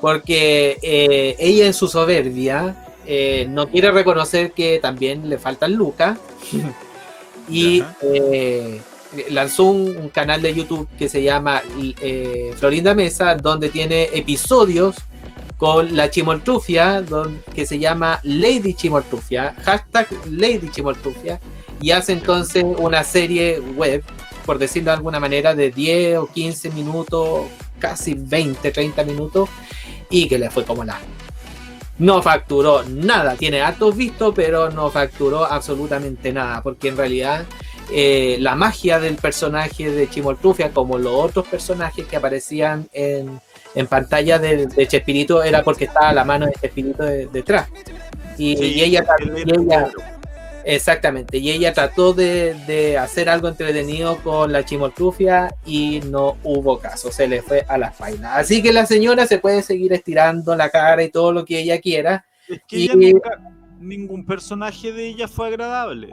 Porque eh, ella en su soberbia eh, no quiere reconocer que también le faltan lucas. <laughs> y eh, lanzó un, canal de YouTube que se llama eh, Florinda Mesa, donde tiene episodios con la chimoltrufia, don- que se llama Lady Chimoltrufia, hashtag Lady Chimoltrufia, y hace entonces una serie web, por decirlo de alguna manera, de 10 o 15 minutos, casi 20, 30 minutos, y que le fue como la... No facturó nada, tiene hartos vistos, pero no facturó absolutamente nada, porque en realidad eh, la magia del personaje de Chimoltrufia, como los otros personajes que aparecían en, en pantalla de, de Chespirito, era porque estaba la mano de Chespirito de- detrás. Y, Sí, y ella, y ella. Exactamente, y ella trató de, de hacer algo entretenido con la chimoltrufia y no hubo caso, se le fue a la faina. Así que la señora se puede seguir estirando la cara y todo lo que ella quiera. Es que Y- ella nunca- ningún personaje de ella fue agradable.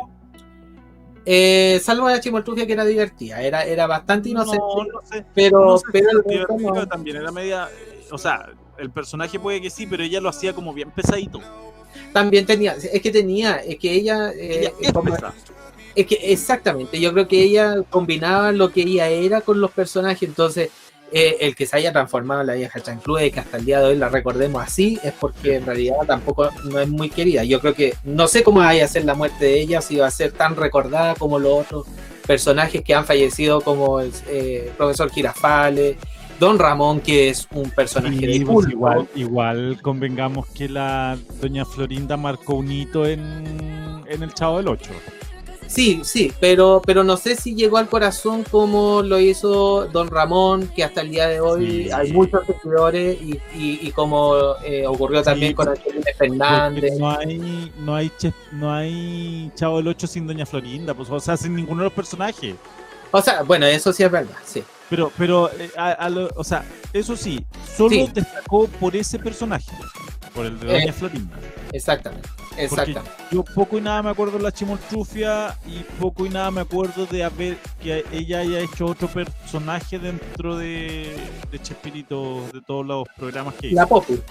Eh, salvo la chimoltrufia que era divertida, era, era bastante inocente, No, no sé. pero, no sé si pero divertido, también era media. O sea, el personaje puede que sí, pero ella lo hacía como bien pesadito. también tenía, es que tenía, es que ella, eh, como-. Es que exactamente, yo creo que ella combinaba lo que ella era con los personajes, entonces eh, el que se haya transformado en la vieja chancluda y que hasta el día de hoy la recordemos así es porque en realidad tampoco no es muy querida. Yo creo que no sé cómo vaya a ser la muerte de ella, si va a ser tan recordada como los otros personajes que han fallecido como el eh, profesor Girafales, Don Ramón, que es un personaje Sí, de pues culto. igual, igual convengamos que la doña Florinda marcó un hito en, en el Chavo del 8. Sí, sí, pero, pero no sé si llegó al corazón como lo hizo Don Ramón, que hasta el día de hoy Sí. hay muchos seguidores y, y, y como eh, ocurrió también con Angelina Fernández. no hay, no hay che- no hay Chavo del 8 sin doña Florinda, pues, o sea, sin ninguno de los personajes. O sea, bueno, eso sí es verdad, sí. Pero, pero, eh, a- a lo- o sea, eso sí, solo Sí. destacó por ese personaje, por el de doña Eh, Florinda. Exactamente, Porque exactamente. yo poco y nada me acuerdo de la chimoltrufia y poco y nada me acuerdo de haber que ella haya hecho otro personaje dentro de, de Chespirito, de todos los programas que hizo. La Poppy,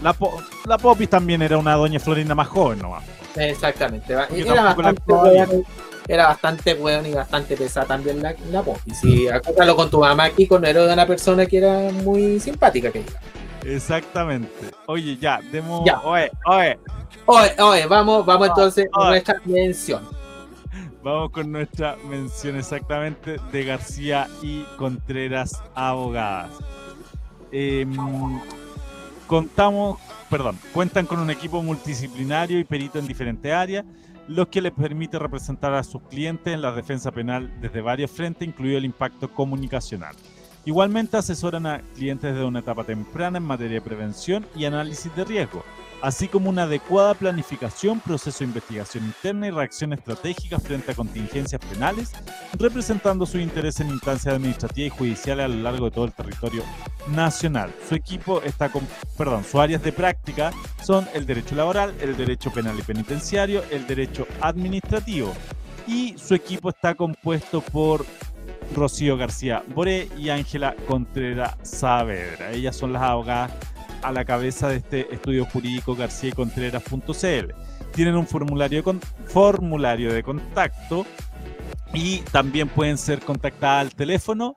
La, Po- la Popis también era una doña Florinda más joven nomás. exactamente. va- Yo Era tampoco la bastante, actuaba bien. weón, era bastante bueno y bastante pesada también la, la Poppy. Sí, acótalo con tu mamá aquí, con era de una persona que era muy simpática que. Exactamente. Oye, ya, demos. Ya. Oye, oye, Oye, oye, vamos, vamos entonces a oye. nuestra mención. Vamos con nuestra mención exactamente de García y Contreras Abogadas. Em, contamos, perdón, cuentan con un equipo multidisciplinario y perito en diferentes áreas, lo que les permite representar a sus clientes en la defensa penal desde varios frentes, incluido el impacto comunicacional. Igualmente asesoran a clientes desde una etapa temprana en materia de prevención y análisis de riesgo, así como una adecuada planificación, proceso de investigación interna y reacción estratégica frente a contingencias penales, representando su interés en instancias administrativas y judiciales a lo largo de todo el territorio nacional. Su equipo está con, perdón, sus áreas de práctica son el derecho laboral, el derecho penal y penitenciario, el derecho administrativo y su equipo está compuesto por Rocío García Boré y Ángela Contreras Saavedra. Ellas son las abogadas a la cabeza de este estudio jurídico García y Contreras.cl. Tienen un formulario de, con- formulario de contacto y también pueden ser contactadas al teléfono.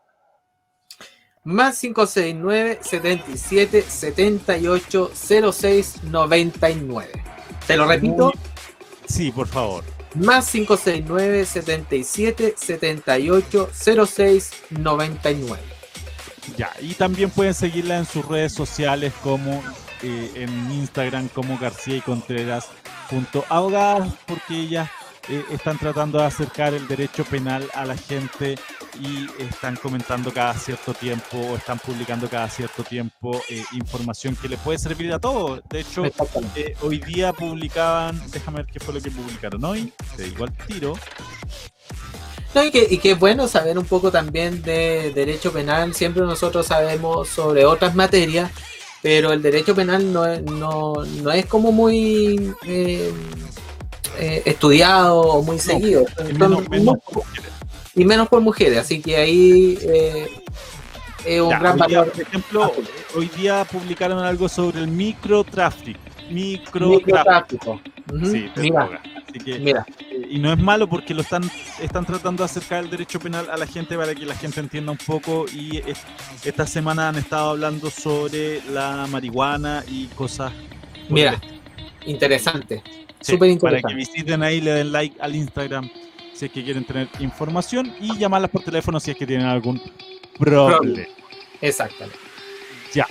Más 569 77 78 06 99. Te lo repito, Sí, por favor. más 569 77 78 06 99. Ya, y también pueden seguirla en sus redes sociales como eh, en Instagram como García y Contreras junto a abogadas porque ellas eh, están tratando de acercar el derecho penal a la gente y están comentando cada cierto tiempo o están publicando cada cierto tiempo eh, información que le puede servir a todos. De hecho, eh, hoy día publicaban, déjame ver qué fue lo que publicaron hoy, te digo al tiro. No, y, que, y que es bueno saber un poco también de derecho penal. Siempre nosotros sabemos sobre otras materias, pero el derecho penal no es, no, no es como muy eh, eh, estudiado o muy seguido. Y menos- por mujeres. y menos por mujeres, así que ahí eh, es un Ya, gran hoy día, valor. por ejemplo, hoy día publicaron algo sobre el microtráfico. Microtráfico. Microtráfico. Sí, mira, droga. Así que, mira, eh, y no es malo porque lo están, están tratando de acercar el derecho penal a la gente para que la gente entienda un poco. Y es- esta semana han estado hablando sobre la marihuana y cosas. mira, estilo. interesante. Sí, Súper Para que interesante. visiten ahí, le den like al Instagram si es que quieren tener información y llamarlas por teléfono si es que tienen algún problema. Exactamente. Ya.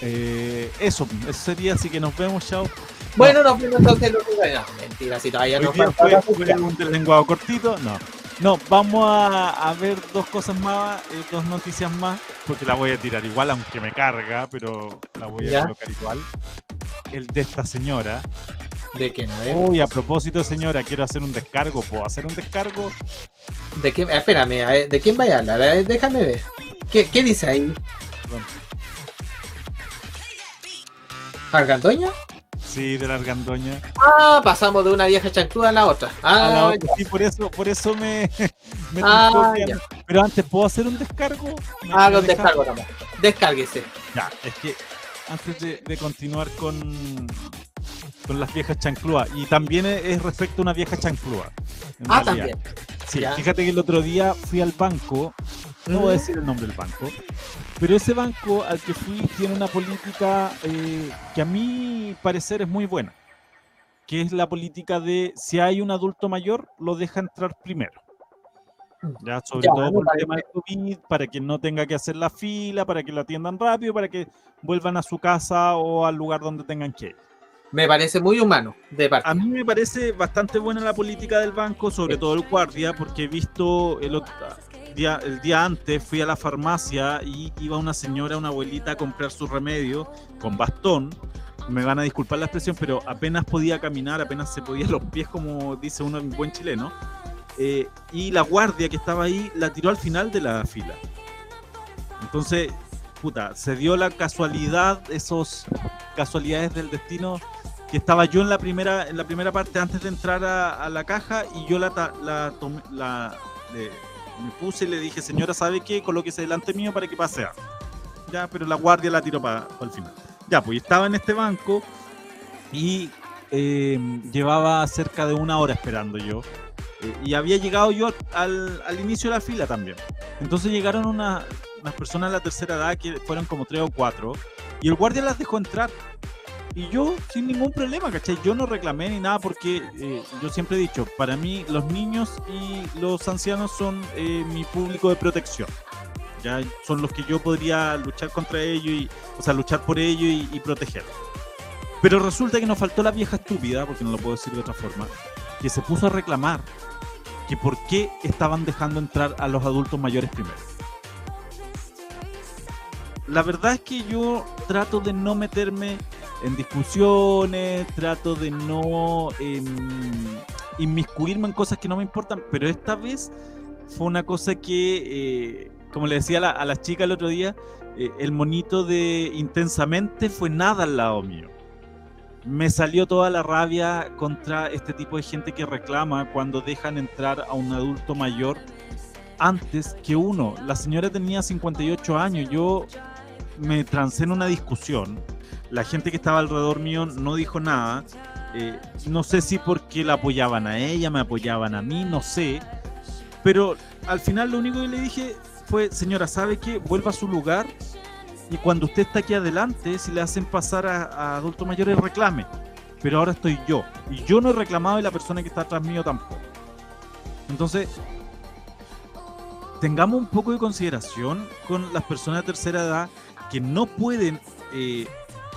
Eh, eso, eso sería, así que nos vemos, chao. Bueno, nos vemos entonces los no, mentira, si todavía Hoy no día fue, fue un deslenguado cortito, no. No, vamos a, a ver dos cosas más, eh, dos noticias más, porque la voy a tirar igual, aunque me carga, pero la voy a Ya. colocar igual. El de esta señora, ¿De qué no es? Uy, a propósito, señora, quiero hacer un descargo. ¿Puedo hacer un descargo? ¿De quién? Espérame, a ver, ¿de quién vaya a hablar? Ver, déjame ver. ¿Qué, qué dice ahí? ¿Argandoña? Sí, de la argandoña. Ah, pasamos de una vieja chancluda a la otra. A la Ah, otra, sí, por eso, por eso me, <laughs> me Ah. Pero antes, ¿puedo hacer un descargo? ¿Me- haga me un descargo nomás. Descárguese. Ya, es que antes de, de continuar con, con las viejas chanclúas, y también es, es respecto a una vieja chanclúa. Ah, realidad. también. Sí, Ya. fíjate que el otro día fui al banco, no voy a decir el nombre del banco, pero ese banco al que fui tiene una política eh, que a mi parecer es muy buena, que es la política de si hay un adulto mayor, lo deja entrar primero. Ya, sobre Ya, todo por el tema del COVID, para que no tenga que hacer la fila, para que lo atiendan rápido, para que vuelvan a su casa o al lugar donde tengan que ir. Me parece muy humano de parte. A mí me parece bastante buena la política del banco, sobre todo el guardia, porque he visto el otro día, el día antes fui a la farmacia y iba una señora, una abuelita a comprar su remedio con bastón. Me van a disculpar la expresión, pero apenas podía caminar, apenas se podía los pies, como dice uno en buen chileno. Eh, y la guardia que estaba ahí la tiró al final de la fila. Entonces, puta, se dio la casualidad, esos casualidades del destino que estaba yo en la primera en la primera parte antes de entrar a, la caja y yo la, la, tomé- la- le- me puse y le dije señora sabe qué colóquese delante mío para que pase algo". ya pero la guardia la tiró para el final. Ya pues estaba en este banco y eh, llevaba cerca de una hora esperando yo. Eh, y había llegado yo al, al inicio de la fila también. Entonces llegaron una- unas personas de la tercera edad que fueron como tres o cuatro y el guardia las dejó entrar y yo sin ningún problema, ¿cachai? Yo no reclamé ni nada porque eh, yo siempre he dicho, para mí los niños y los ancianos son eh, mi público de protección. Ya son los que yo podría luchar contra ellos, y, o sea, luchar por ellos y, y proteger. Pero resulta que nos faltó la vieja estúpida, porque no lo puedo decir de otra forma, que se puso a reclamar que por qué estaban dejando entrar a los adultos mayores primero. La verdad es que yo trato de no meterme en discusiones, trato de no em, inmiscuirme en cosas que no me importan, pero esta vez fue una cosa que, eh, como le decía a la, a la chica el otro día, eh, el monito de intensamente fue nada al lado mío. Me salió toda la rabia contra este tipo de gente que reclama cuando dejan entrar a un adulto mayor antes que uno. La señora tenía 58 años, yo me trancé en una discusión la gente que estaba alrededor mío no dijo nada. Eh, no sé si porque la apoyaban a ella, me apoyaban a mí, no sé. Pero al final lo único que le dije fue, señora, ¿sabe qué? Vuelva a su lugar y cuando usted está aquí adelante, si le hacen pasar a, adultos mayores, reclame. Pero ahora estoy yo. Y yo no he reclamado y la persona que está atrás mío tampoco. Entonces, tengamos un poco de consideración con las personas de tercera edad que no pueden eh,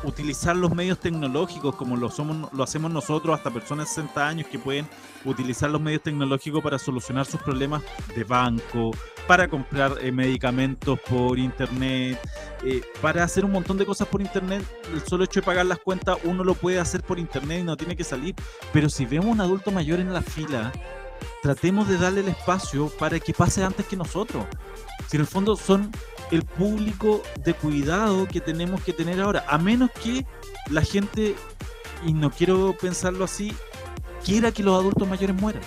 utilizar los medios tecnológicos como lo, somos, hacemos nosotros, hasta personas de 60 años que pueden utilizar los medios tecnológicos para solucionar sus problemas de banco, para comprar eh, medicamentos por internet, eh, para hacer un montón de cosas por internet. El solo hecho de pagar las cuentas uno lo puede hacer por internet y no tiene que salir. Pero si vemos un adulto mayor en la fila, tratemos de darle el espacio para que pase antes que nosotros. Si en el fondo son el público de cuidado que tenemos que tener ahora, a menos que la gente, y no quiero pensarlo así, quiera que los adultos mayores mueran.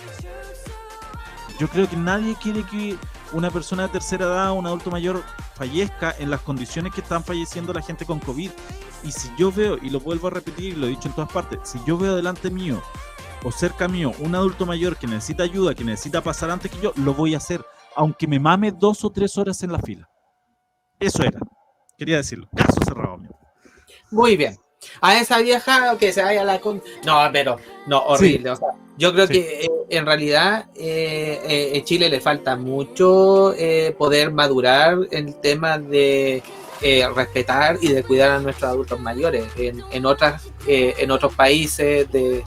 Yo creo que nadie quiere que una persona de tercera edad, un adulto mayor, fallezca en las condiciones que están falleciendo la gente con COVID. Y si yo veo, y lo vuelvo a repetir, y lo he dicho en todas partes, si yo veo delante mío o cerca mío un adulto mayor que necesita ayuda, que necesita pasar antes que yo, lo voy a hacer, aunque me mame dos o tres horas en la fila. Eso era. Quería decirlo. Caso cerrado, amigo. Muy bien. A esa vieja que se vaya a la con... No, pero no, horrible. O sea, yo creo Sí. que eh, en realidad eh, eh, en Chile le falta mucho eh, poder madurar el tema de respetar y de cuidar a nuestros adultos mayores. En, en otras, en otros países de,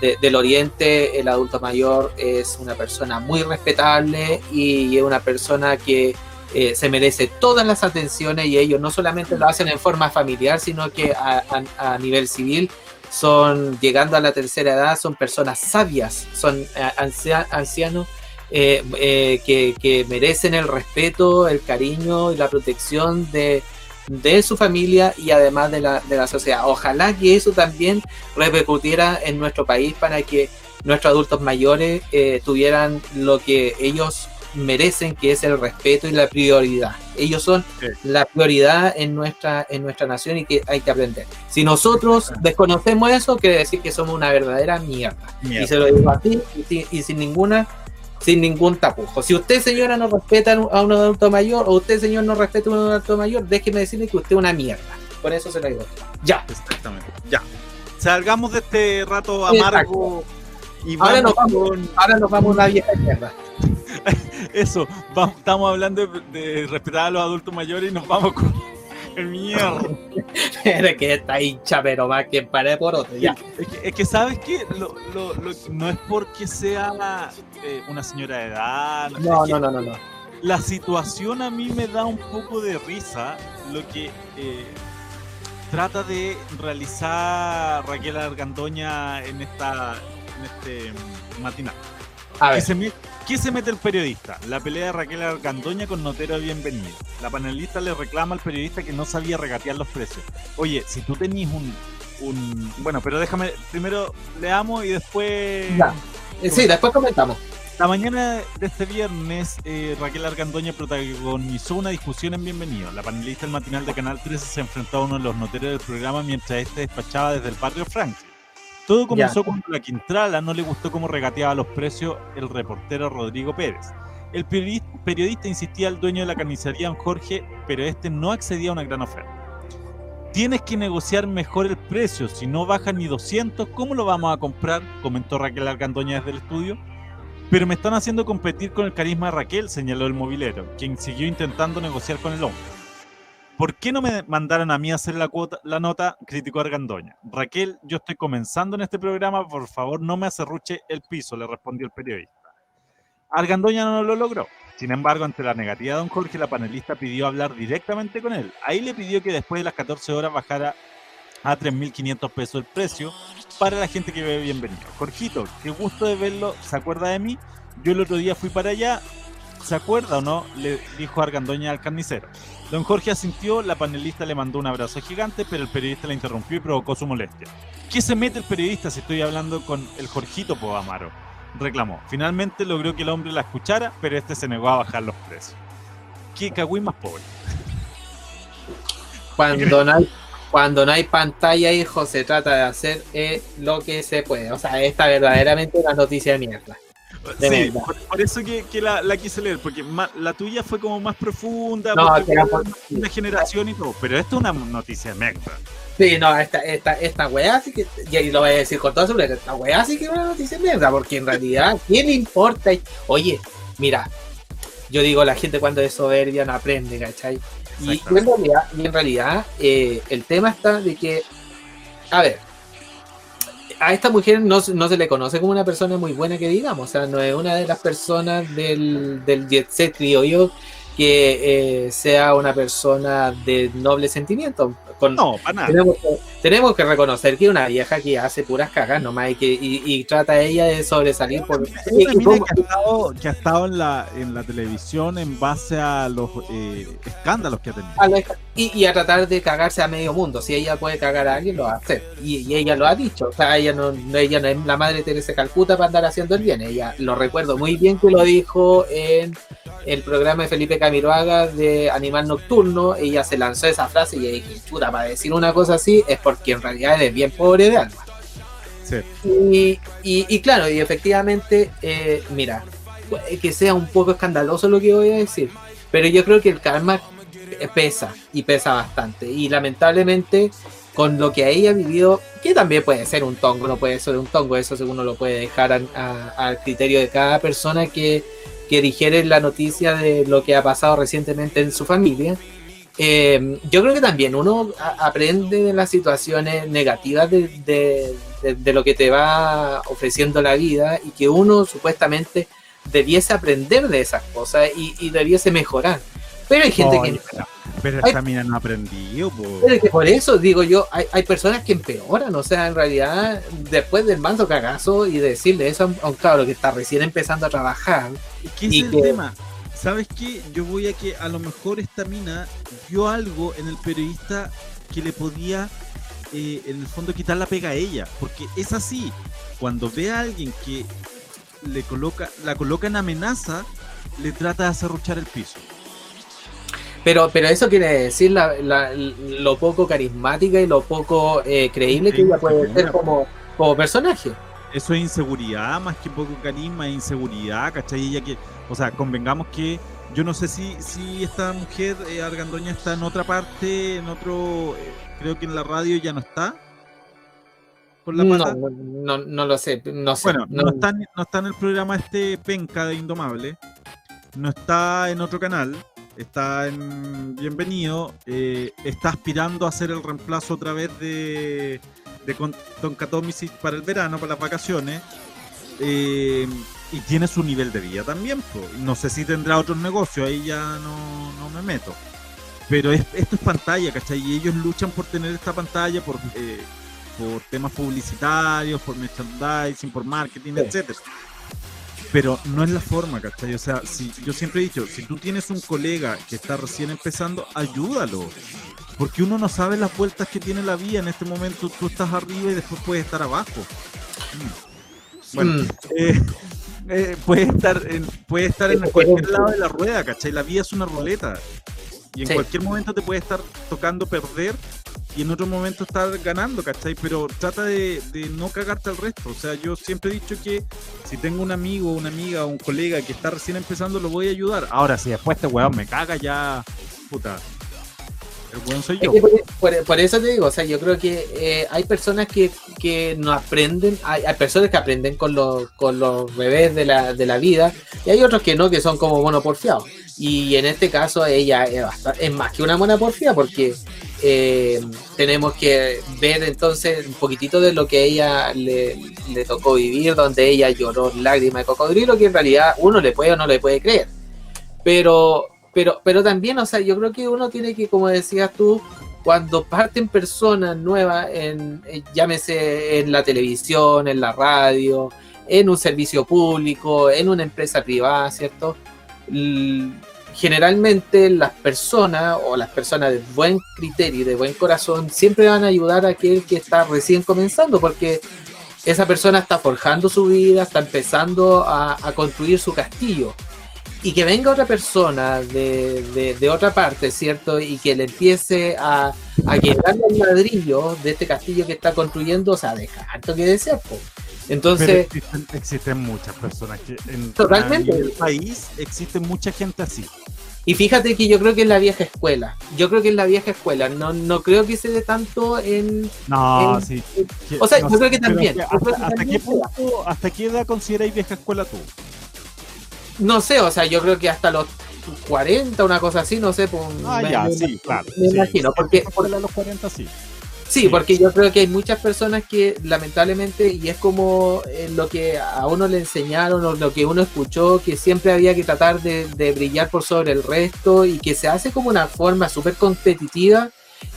de- del Oriente, el adulto mayor es una persona muy respetable y es una persona que eh, se merece todas las atenciones y ellos no solamente lo hacen en forma familiar, sino que a, a- a nivel civil son llegando a la tercera edad, son personas sabias, son eh, ancia- ancianos eh, eh, que, que merecen el respeto, el cariño y la protección de, de su familia y además de la, de la sociedad. Ojalá que eso también repercutiera en nuestro país para que nuestros adultos mayores eh, tuvieran lo que ellos merecen, que es el respeto y la prioridad. Ellos son Sí. la prioridad en nuestra, en nuestra nación y que hay que aprender. Si nosotros desconocemos eso, quiere decir que somos una verdadera mierda. Mierda. Y se lo digo así y, sin- y sin ninguna sin ningún tapujo. Si usted, señora, no respeta a un adulto mayor o usted, señor, no respeta a un adulto mayor, déjeme decirle que usted es una mierda. Por eso se lo digo. Ya. Exactamente. Ya. Salgamos de este rato Exacto. amargo y Ahora nos vamos. con Ahora nos vamos a una vieja mierda. <laughs> eso. vamos- estamos hablando de, de respetar a los adultos mayores y nos vamos con mierda. <laughs> Pero que está hincha, pero más que pared por otro. Ya. Es que, es que, sabes que lo, lo- lo- no es porque sea eh, una señora de edad. no, no, no, no. La situación a mí me da un poco de risa lo que eh, trata de realizar Raquel Argandoña en esta en este mm, matinal. A ¿Qué ver. se, qué se mete el periodista? La pelea de Raquel Argandoña con Notero de Bienvenido. La panelista le reclama al periodista que no sabía regatear los precios. Oye, si tú tenías un, un... Bueno, pero déjame, primero leamos y después... Ya. Eh, Sí, después comentamos. La mañana de este viernes, eh, Raquel Argandoña protagonizó una discusión en Bienvenido. La panelista del matinal de Canal 13 se enfrentó a uno de los noteros del programa mientras este despachaba desde el barrio Francia. Todo comenzó cuando a la Quintrala no le gustó cómo regateaba los precios el reportero Rodrigo Pérez. El periodista, periodista insistía al dueño de la carnicería, don Jorge, pero este no accedía a una gran oferta. Tienes que negociar mejor el precio, si no baja ni 200, ¿cómo lo vamos a comprar? comentó Raquel Argandoña desde el estudio. Pero me están haciendo competir con el carisma de Raquel, señaló el movilero, quien siguió intentando negociar con el hombre. ¿Por qué no me mandaron a mí a hacer la, nota? Criticó Argandoña. Raquel, yo estoy comenzando en este programa, por favor no me acerruche el piso, le respondió el periodista. Argandoña no lo logró. Sin embargo, ante la negativa de don Jorge, la panelista pidió hablar directamente con él. Ahí le pidió que después de las 14 horas bajara a 3.500 pesos el precio para la gente que ve bienvenido. Jorgito, qué gusto de verlo, ¿se acuerda de mí? Yo el otro día fui para allá, ¿se acuerda o no? Le dijo Argandoña al carnicero. Don Jorge asintió, la panelista le mandó un abrazo gigante, pero el periodista la interrumpió y provocó su molestia. ¿Qué se mete el periodista si estoy hablando con el Jorgito Poamaro? Reclamó. Finalmente logró que el hombre la escuchara, pero este se negó a bajar los precios. ¿Qué cagüí más pobre? <laughs> Cuando no hay, pantalla, hijo, se trata de hacer eh, lo que se puede. O sea, esta verdaderamente una noticia de mierda. Sí, por, por eso que, que la, la quise leer, porque ma- la tuya fue como más profunda, No, por- una generación y todo, pero esto es una noticia mierda. Sí, no, esta, esta, esta weá sí que, y lo voy a decir con toda seguridad, esta weá sí que es una noticia mierda, porque en realidad, ¿quién le importa? Oye, mira, yo digo, la gente cuando es soberbia no aprende, ¿cachai? Y, en realidad, y en realidad eh, el tema está de que, a ver, a esta mujer no, no se le conoce como una persona muy buena que digamos, o sea, no es una de las personas del, del jet set que eh, sea una persona de noble sentimiento. Con, No, para nada. tenemos, que, tenemos que reconocer que es una vieja que hace puras cagas nomás y que y, y trata ella de sobresalir por y- que ha estado, que ha estado en, la, en la televisión en base a los eh, escándalos que ha tenido. a la- y, y a tratar de cagarse a medio mundo. Si ella puede cagar a alguien, lo va a hacer. Y, y ella lo ha dicho. O sea, ella no, no- ella no es la madre Teresa Calcuta para andar haciendo el bien. Ella lo recuerdo muy bien que lo dijo en el programa de Felipe Camiroaga de Animal Nocturno. Ella se lanzó esa frase y dije, chuta, para decir una cosa así es porque en realidad es bien pobre de alma. Sí. Y, y- y claro, y efectivamente, eh, mira, que sea un poco escandaloso lo que voy a decir, pero yo creo que el karma pesa y pesa bastante. Y lamentablemente, con lo que ella ha vivido, que también puede ser un tongo, no puede ser un tongo, eso uno lo puede dejar al criterio de cada persona que, que digiere la noticia de lo que ha pasado recientemente en su familia. Eh, yo creo que también uno aprende de las situaciones negativas de, de- de- de lo que te va ofreciendo la vida y que uno supuestamente debiese aprender de esas cosas y, y debiese mejorar. Pero hay gente que no. Pero esta mina no ha aprendido, po. Pero que por eso digo yo, hay, hay personas que empeoran, o sea, en realidad, después del manso cagazo y decirle eso a un, a un cabro que está recién empezando a trabajar, ¿Qué es Y el que- tema? ¿Sabes qué? Yo voy a que a lo mejor esta mina vio algo en el periodista que le podía, eh, en el fondo, quitar la pega a ella. Porque es así. Cuando ve a alguien que le coloca, la coloca en amenaza, le trata de hacerruchar el piso. Pero, pero eso quiere decir la- la- lo poco carismática y lo poco eh, creíble que ella puede ser como, como personaje. Eso es inseguridad, más que poco carisma, es inseguridad, ¿cachai? Ella que, o sea, convengamos que yo no sé si, si esta mujer, eh, Argandoña, está en otra parte, en otro, eh, creo que en la radio ya no está. Con la No, no, no, lo sé, no sé. Bueno, no, no- está, no está en el programa este Penca de Indomable, no está en otro canal, está en Bienvenido, eh, está aspirando a hacer el reemplazo otra vez de, de Don para el verano, para las vacaciones, eh, y tiene su nivel de vida también. po. No sé si tendrá otros negocios, ahí ya no, no me meto. Pero es- esto es pantalla, ¿cachai? Y ellos luchan por tener esta pantalla, por, eh, por temas publicitarios, por merchandising, por marketing, Sí. etcétera. Pero no es la forma, ¿cachai? O sea, si, yo siempre he dicho, si tú tienes un colega que está recién empezando, ayúdalo. Porque uno no sabe las vueltas que tiene la vida. En este momento tú estás arriba y después puedes estar abajo. Mm. Bueno, Mm. eh, eh, puede estar en, puede estar en cualquier lado de la rueda, ¿cachai? La vida es una ruleta. Y en Sí. cualquier momento te puede estar tocando perder y en otro momento estar ganando, ¿cachai? Pero trata de, de no cagarte al resto. O sea, yo siempre he dicho que si tengo un amigo, una amiga o un colega que está recién empezando, lo voy a ayudar. Ahora, si después este weón me caga, ya. Puta. El weón soy Es yo. que por, por- eso te digo, o sea, yo creo que eh, hay personas que, que no aprenden, hay, hay personas que aprenden con los, con los bebés de la, de la vida, y hay otros que no, que son como monoporfiados. Y en este caso ella es, bast- es más que una monoporfia, porque eh, tenemos que ver entonces un poquitito de lo que ella le, le tocó vivir, donde ella lloró lágrimas de cocodrilo, que en realidad uno le puede o no le puede creer. Pero, pero, pero también, o sea, yo creo que uno tiene que, como decías tú, cuando parten personas nuevas, en, eh, llámese en la televisión, en la radio, en un servicio público, en una empresa privada, ¿cierto? L- generalmente las personas o las personas de buen criterio y de buen corazón siempre van a ayudar a aquel que está recién comenzando, porque esa persona está forjando su vida, está empezando a, a construir su castillo y que venga otra persona de, de- de otra parte, ¿cierto? Y que le empiece a, a quedar los ladrillos de este castillo que está construyendo, o sea, deja harto que desear, Entonces, existen, existen muchas personas que en Totalmente. en el país existe mucha gente así. y fíjate que yo creo que es la vieja escuela. Yo creo que es la vieja escuela. No, no creo que se dé tanto en. No, en- sí. o sea, no yo creo que también, que Hasta, que hasta también qué punto, ¿Hasta qué edad consideráis vieja escuela tú? No sé, o sea, yo creo que hasta los 40, una cosa así, no sé. Pues, Ah, me- ya, me- sí, claro. me sí. imagino, porque- a los 40 sí. Sí, Sí. porque yo creo que hay muchas personas que lamentablemente, y es como eh, lo que a uno le enseñaron o lo que uno escuchó, que siempre había que tratar de, de brillar por sobre el resto y que se hace como una forma súper competitiva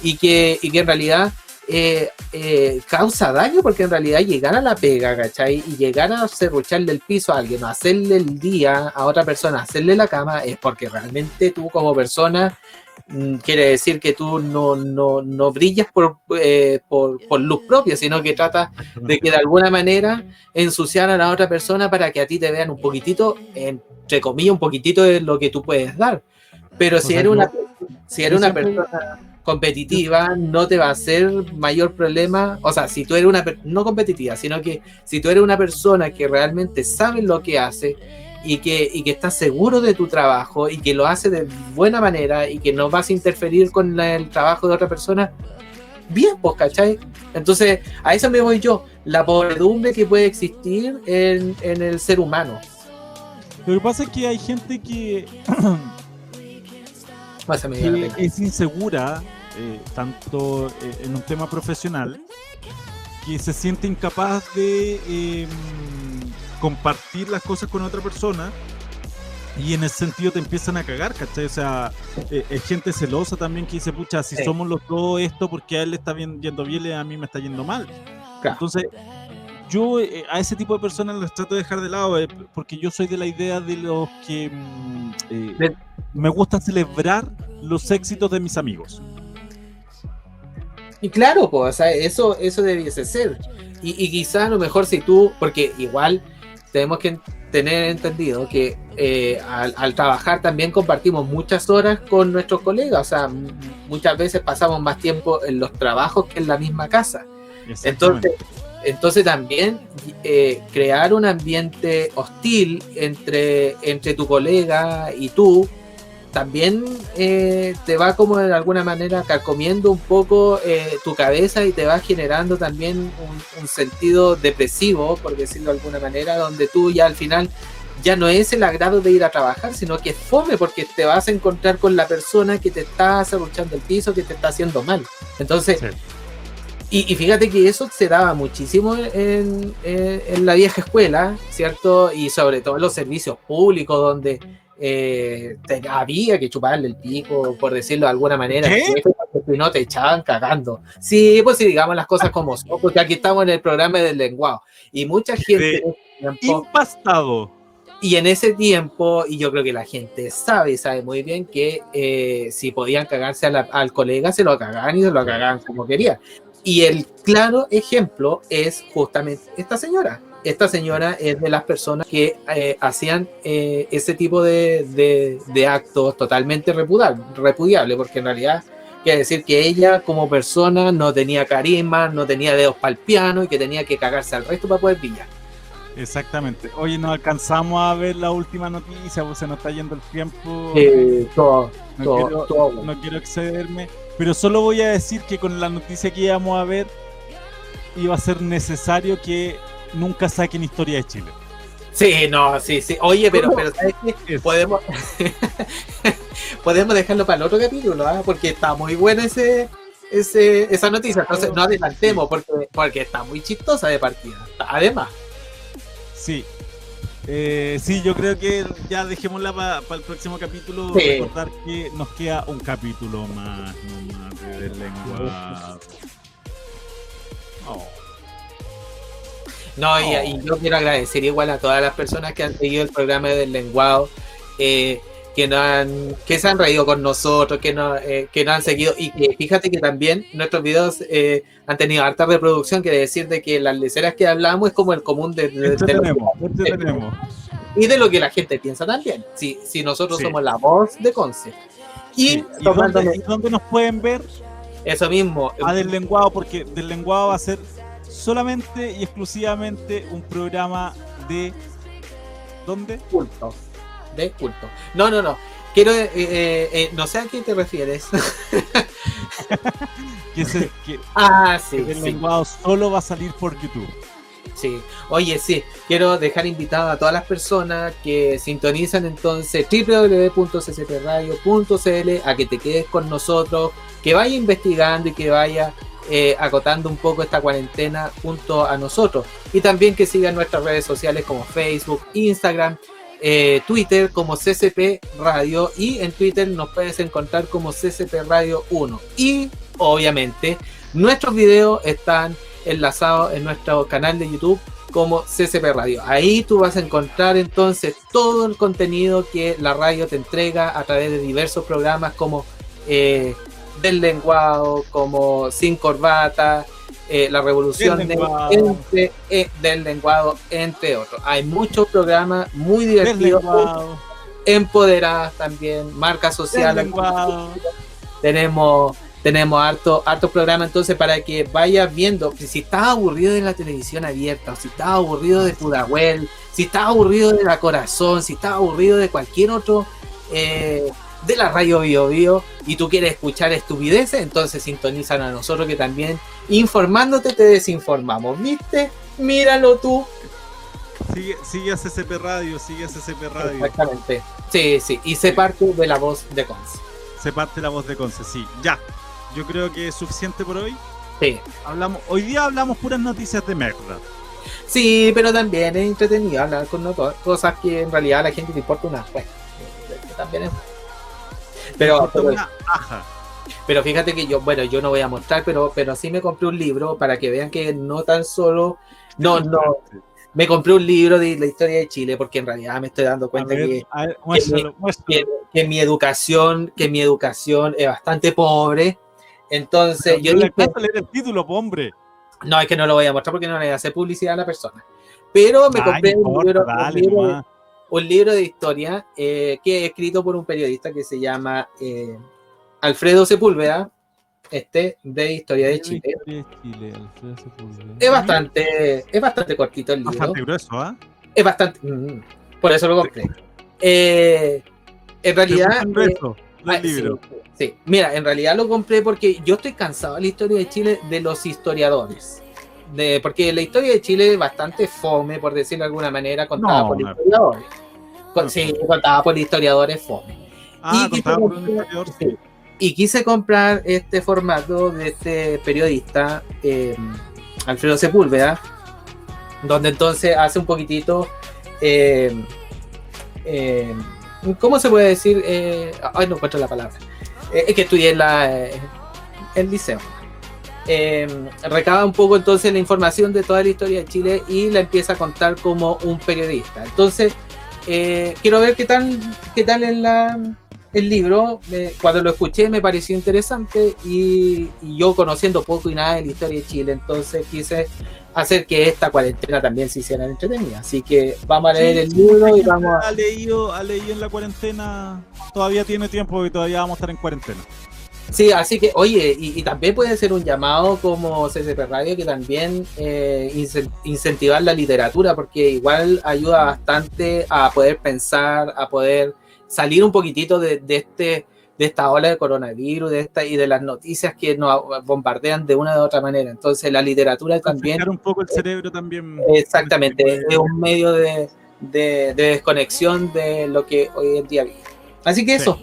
y que, y que en realidad eh, eh, causa daño porque en realidad llegar a la pega, ¿cachai? Y llegar a serrucharle el piso a alguien, o hacerle el día a otra persona, hacerle la cama, es porque realmente tú como persona mm, quiere decir que tú no, no, no brillas por, eh, por, por luz propia, sino que tratas de que de alguna manera ensuciar a la otra persona para que a ti te vean un poquitito, entre comillas, un poquitito de lo que tú puedes dar. Pero si sea, eres una, si eres yo una persona competitiva, no te va a hacer mayor problema. O sea, si tú eres una, no competitiva, sino que si tú eres una persona que realmente sabe lo que hace y que, y que estás seguro de tu trabajo y que lo hace de buena manera y que no vas a interferir con la- el trabajo de otra persona, bien, pues, ¿cachai? Entonces, a eso me voy yo, la podredumbre que puede existir en, en el ser humano. Lo que pasa es que hay gente que, es insegura, eh, tanto eh, en un tema profesional, que se siente incapaz de eh, compartir las cosas con otra persona y en ese sentido te empiezan a cagar, ¿cachai? O sea, eh, es gente celosa también que dice, pucha, si Sí. somos los dos esto, porque a él le está bien- yendo bien y a mí me está yendo mal. Claro. Entonces, yo eh, a ese tipo de personas las trato de dejar de lado, eh, porque yo soy de la idea de los que mm, eh, De- me gusta celebrar los éxitos de mis amigos. Y claro, pues, o sea, eso, eso debiese ser. Y, y quizás a lo mejor si tú, porque igual tenemos que tener entendido que eh, al, al trabajar también compartimos muchas horas con nuestros colegas, o sea, muchas veces pasamos más tiempo en los trabajos que en la misma casa. Entonces, entonces también eh, crear un ambiente hostil entre, entre tu colega y tú también eh, te va como de alguna manera carcomiendo un poco eh, tu cabeza y te va generando también un, un sentido depresivo, por decirlo de alguna manera, donde tú ya al final ya no es el agrado de ir a trabajar, sino que es fome porque te vas a encontrar con la persona que te está cerruchando el piso, que te está haciendo mal. Entonces, Sí. y, y fíjate que eso se daba muchísimo en, en- en la vieja escuela, ¿cierto? Y sobre todo en los servicios públicos, donde eh, te- había que chuparle el pico, por decirlo de alguna manera, si no te echaban cagando. Sí, pues si digamos las cosas como son, porque aquí estamos en el programa del lenguado. Y mucha gente tiempo- Impastado. y en ese tiempo, y yo creo que la gente sabe, sabe muy bien que eh, si podían cagarse la- al colega, se lo cagaban y se lo cagaban como querían. Y el claro ejemplo es justamente esta señora. Esta señora es de las personas que eh, hacían eh, ese tipo de, de- de actos totalmente repudiable, repudiable, porque en realidad quiere decir que ella como persona no tenía carisma, no tenía dedos para el piano y que tenía que cagarse al resto para poder pillar. Exactamente. Oye, no alcanzamos a ver la última noticia, pues se nos está yendo el tiempo. Eh, todo, no, todo, quiero, todo. no quiero excederme, pero solo voy a decir que con la noticia que íbamos a ver, iba a ser necesario que nunca saquen historia de Chile. Sí, no, sí, sí. Oye, pero, pero ¿sabes qué? Podemos, <laughs> podemos dejarlo para el otro capítulo, ¿ah? porque está muy buena ese, ese, esa noticia. Entonces, no adelantemos porque, porque está muy chistosa de partida. Además, Sí. Eh, sí, yo creo que ya dejémosla para el próximo capítulo. Sí. Recordar que nos queda un capítulo más, nomás de del lenguaje. Oh. No, y, y yo quiero agradecer igual a todas las personas que han seguido el programa del lenguado, eh, que, no han, que se han reído con nosotros, que no, eh, que no han seguido. Y que fíjate que también nuestros videos eh, han tenido harta reproducción, quiere decir de que las leceras que hablamos es como el común de, de- de lo que Entretenemos, entretenemos. y de lo que la gente piensa también. Si, si nosotros Sí. somos la voz de Conce. Y, Sí. ¿Y, tomándome dónde, y dónde nos pueden ver? eso mismo, A Del Lenguado, porque Del Lenguado va a ser solamente y exclusivamente un programa de. ¿Dónde? culto. De culto. No, no, no. Quiero, eh, eh, eh, no sé a qué te refieres. <laughs> Que, se, que <laughs> ah, sí, Del sí, Lenguado solo va a salir por YouTube. sí. Oye, sí, quiero dejar invitado a todas las personas que sintonizan entonces www.ccpradio.cl a que te quedes con nosotros, que vaya investigando y que vaya eh, acotando un poco esta cuarentena junto a nosotros. Y también que sigan nuestras redes sociales como Facebook, Instagram, eh, Twitter como CCP Radio y en Twitter nos puedes encontrar como CCP Radio 1. Y obviamente nuestros videos están enlazados en nuestro canal de YouTube como CCP Radio. Ahí tú vas a encontrar entonces todo el contenido que la radio te entrega a través de diversos programas como eh, Del Lenguado, como Sin Corbata, eh, La Revolución Del de- Lenguado. entre, eh, Del Lenguado, entre otros. Hay muchos programas muy divertidos, empoderadas también, marcas sociales tenemos tenemos harto, harto programa entonces para que vayas viendo si estás aburrido de la televisión abierta o si estás aburrido de Pudahuel, si estás aburrido de la Corazón, si estás aburrido de cualquier otro eh, de la radio Bio Bio y tú quieres escuchar estupideces, entonces sintonizan a nosotros que también informándote te desinformamos, ¿viste? Míralo tú. Sigue, sigue a CCP Radio, sigue a CCP Radio. Exactamente. Sí, sí, y sé parte de la voz de Cons. Se parte la voz de Conce, sí. Ya. Yo creo que es suficiente por hoy. Sí. Hablamos, hoy día hablamos puras noticias de merda. Sí, pero también es entretenido hablar con nosotros, cosas que en realidad a la gente le importa una wea. también es. Pero, pero, Una aja. pero fíjate que yo, bueno, yo no voy a mostrar, pero, pero sí me compré un libro para que vean que no tan solo. No, no, me compré un libro de la historia de Chile porque en realidad me estoy dando cuenta ver, que, a ver, muéstralo, muéstralo. que, que mi educación, que mi educación es bastante pobre. Entonces, yo Pero dije, leer el título, hombre. no, es que no lo voy a mostrar porque no le voy a hacer publicidad a la persona. Pero me Ay, compré un, libro, un libro. Un libro de historia eh, que es escrito por un periodista que se llama eh, Alfredo Sepúlveda, este, de Historia de Chile. Es bastante, es bastante cortito el libro. Bastante grueso, ¿ah? Es bastante. mm, por eso lo compré. Eh, en realidad. ¿Te gustan eh, gruesos los ah, sí, libros? sí. mira, en realidad lo compré porque yo estoy cansado de la historia de Chile de los historiadores. De, porque la historia de Chile es bastante fome, por decirlo de alguna manera, contada No, por historiadores. Con, sí, contada por historiadores fome. Ah, y quise por comprar- historiador. sí. Y quise comprar este formato de este periodista, eh, Alfredo Sepúlveda, donde entonces hace un poquitito. eh, eh, ¿Cómo se puede decir? Ay, no encuentro la palabra. Es que estudié en la, el liceo. Eh, recaba un poco entonces la información de toda la historia de Chile y la empieza a contar como un periodista. Entonces, eh, quiero ver qué tal, qué tal en la, el libro. Cuando lo escuché me pareció interesante y, y yo conociendo poco y nada de la historia de Chile, entonces quise hacer que esta cuarentena también se hiciera entretenida. Así que vamos a leer el Sí, libro y vamos a... ha leído, ha leído en la cuarentena, todavía tiene tiempo y todavía vamos a estar en cuarentena. Sí, así que, oye, y, y también puede ser un llamado como CCP Radio que también eh, incen- incentivar la literatura, porque igual ayuda bastante a poder pensar, a poder salir un poquitito de, de este de esta ola de coronavirus de esta y de las noticias que nos bombardean de una u otra manera. Entonces la literatura también un poco el cerebro también. Exactamente, es un medio de, de- de desconexión de lo que hoy en día vive. Así que Sí. eso,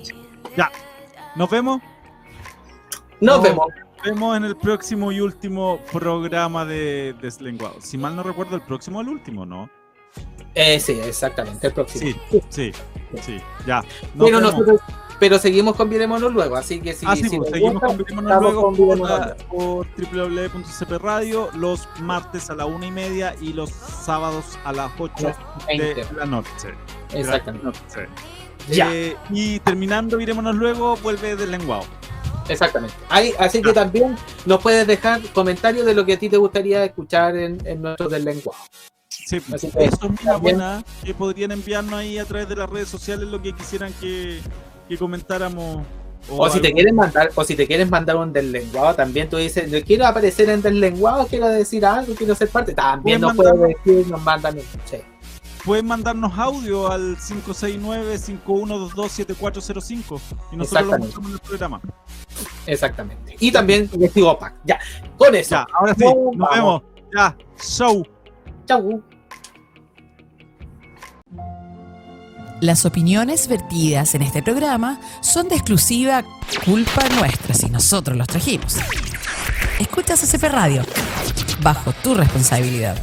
Nos vemos. Nos No. vemos. Nos vemos en el próximo y último programa de Deslenguado. Si mal no recuerdo, el próximo o el último, ¿no? Eh, sí, exactamente, el próximo. Sí, sí, sí, ya. Pero, nosotros, pero seguimos con Virémonos luego, así que si, ah, sí, si pues, seguimos gusta, con luego con por, Virémonos la- por www.cp Radio los martes a la una y media y los sábados a las 8 de 20. la noche. La Exactamente. noche. Ya. Eh, y terminando, Virémonos luego, vuelve Deslenguado. Exactamente. Ahí, así que también nos puedes dejar comentarios de lo que a ti te gustaría escuchar en, en nuestro del lenguaje. Sí, Así que eso es una buena que podrían enviarnos ahí a través de las redes sociales lo que quisieran que, que comentáramos. O si te quieren mandar, o si te quieres mandar un deslenguado, también tú dices, yo quiero aparecer en deslenguado, quiero decir algo, quiero ser parte, también nos Pueden puedes decir, nos mandan un sí. Pueden mandarnos audio al 569-5122-7405 y nosotros lo mostramos en el programa. Exactamente. Y también Investigo Pack. Ya, con eso. Ya, ahora sí, Nos nos vamos. vemos. Ya, show. Chau. Las opiniones vertidas en este programa son de exclusiva culpa nuestra si nosotros los trajimos. Escuchas CP Radio, bajo tu responsabilidad.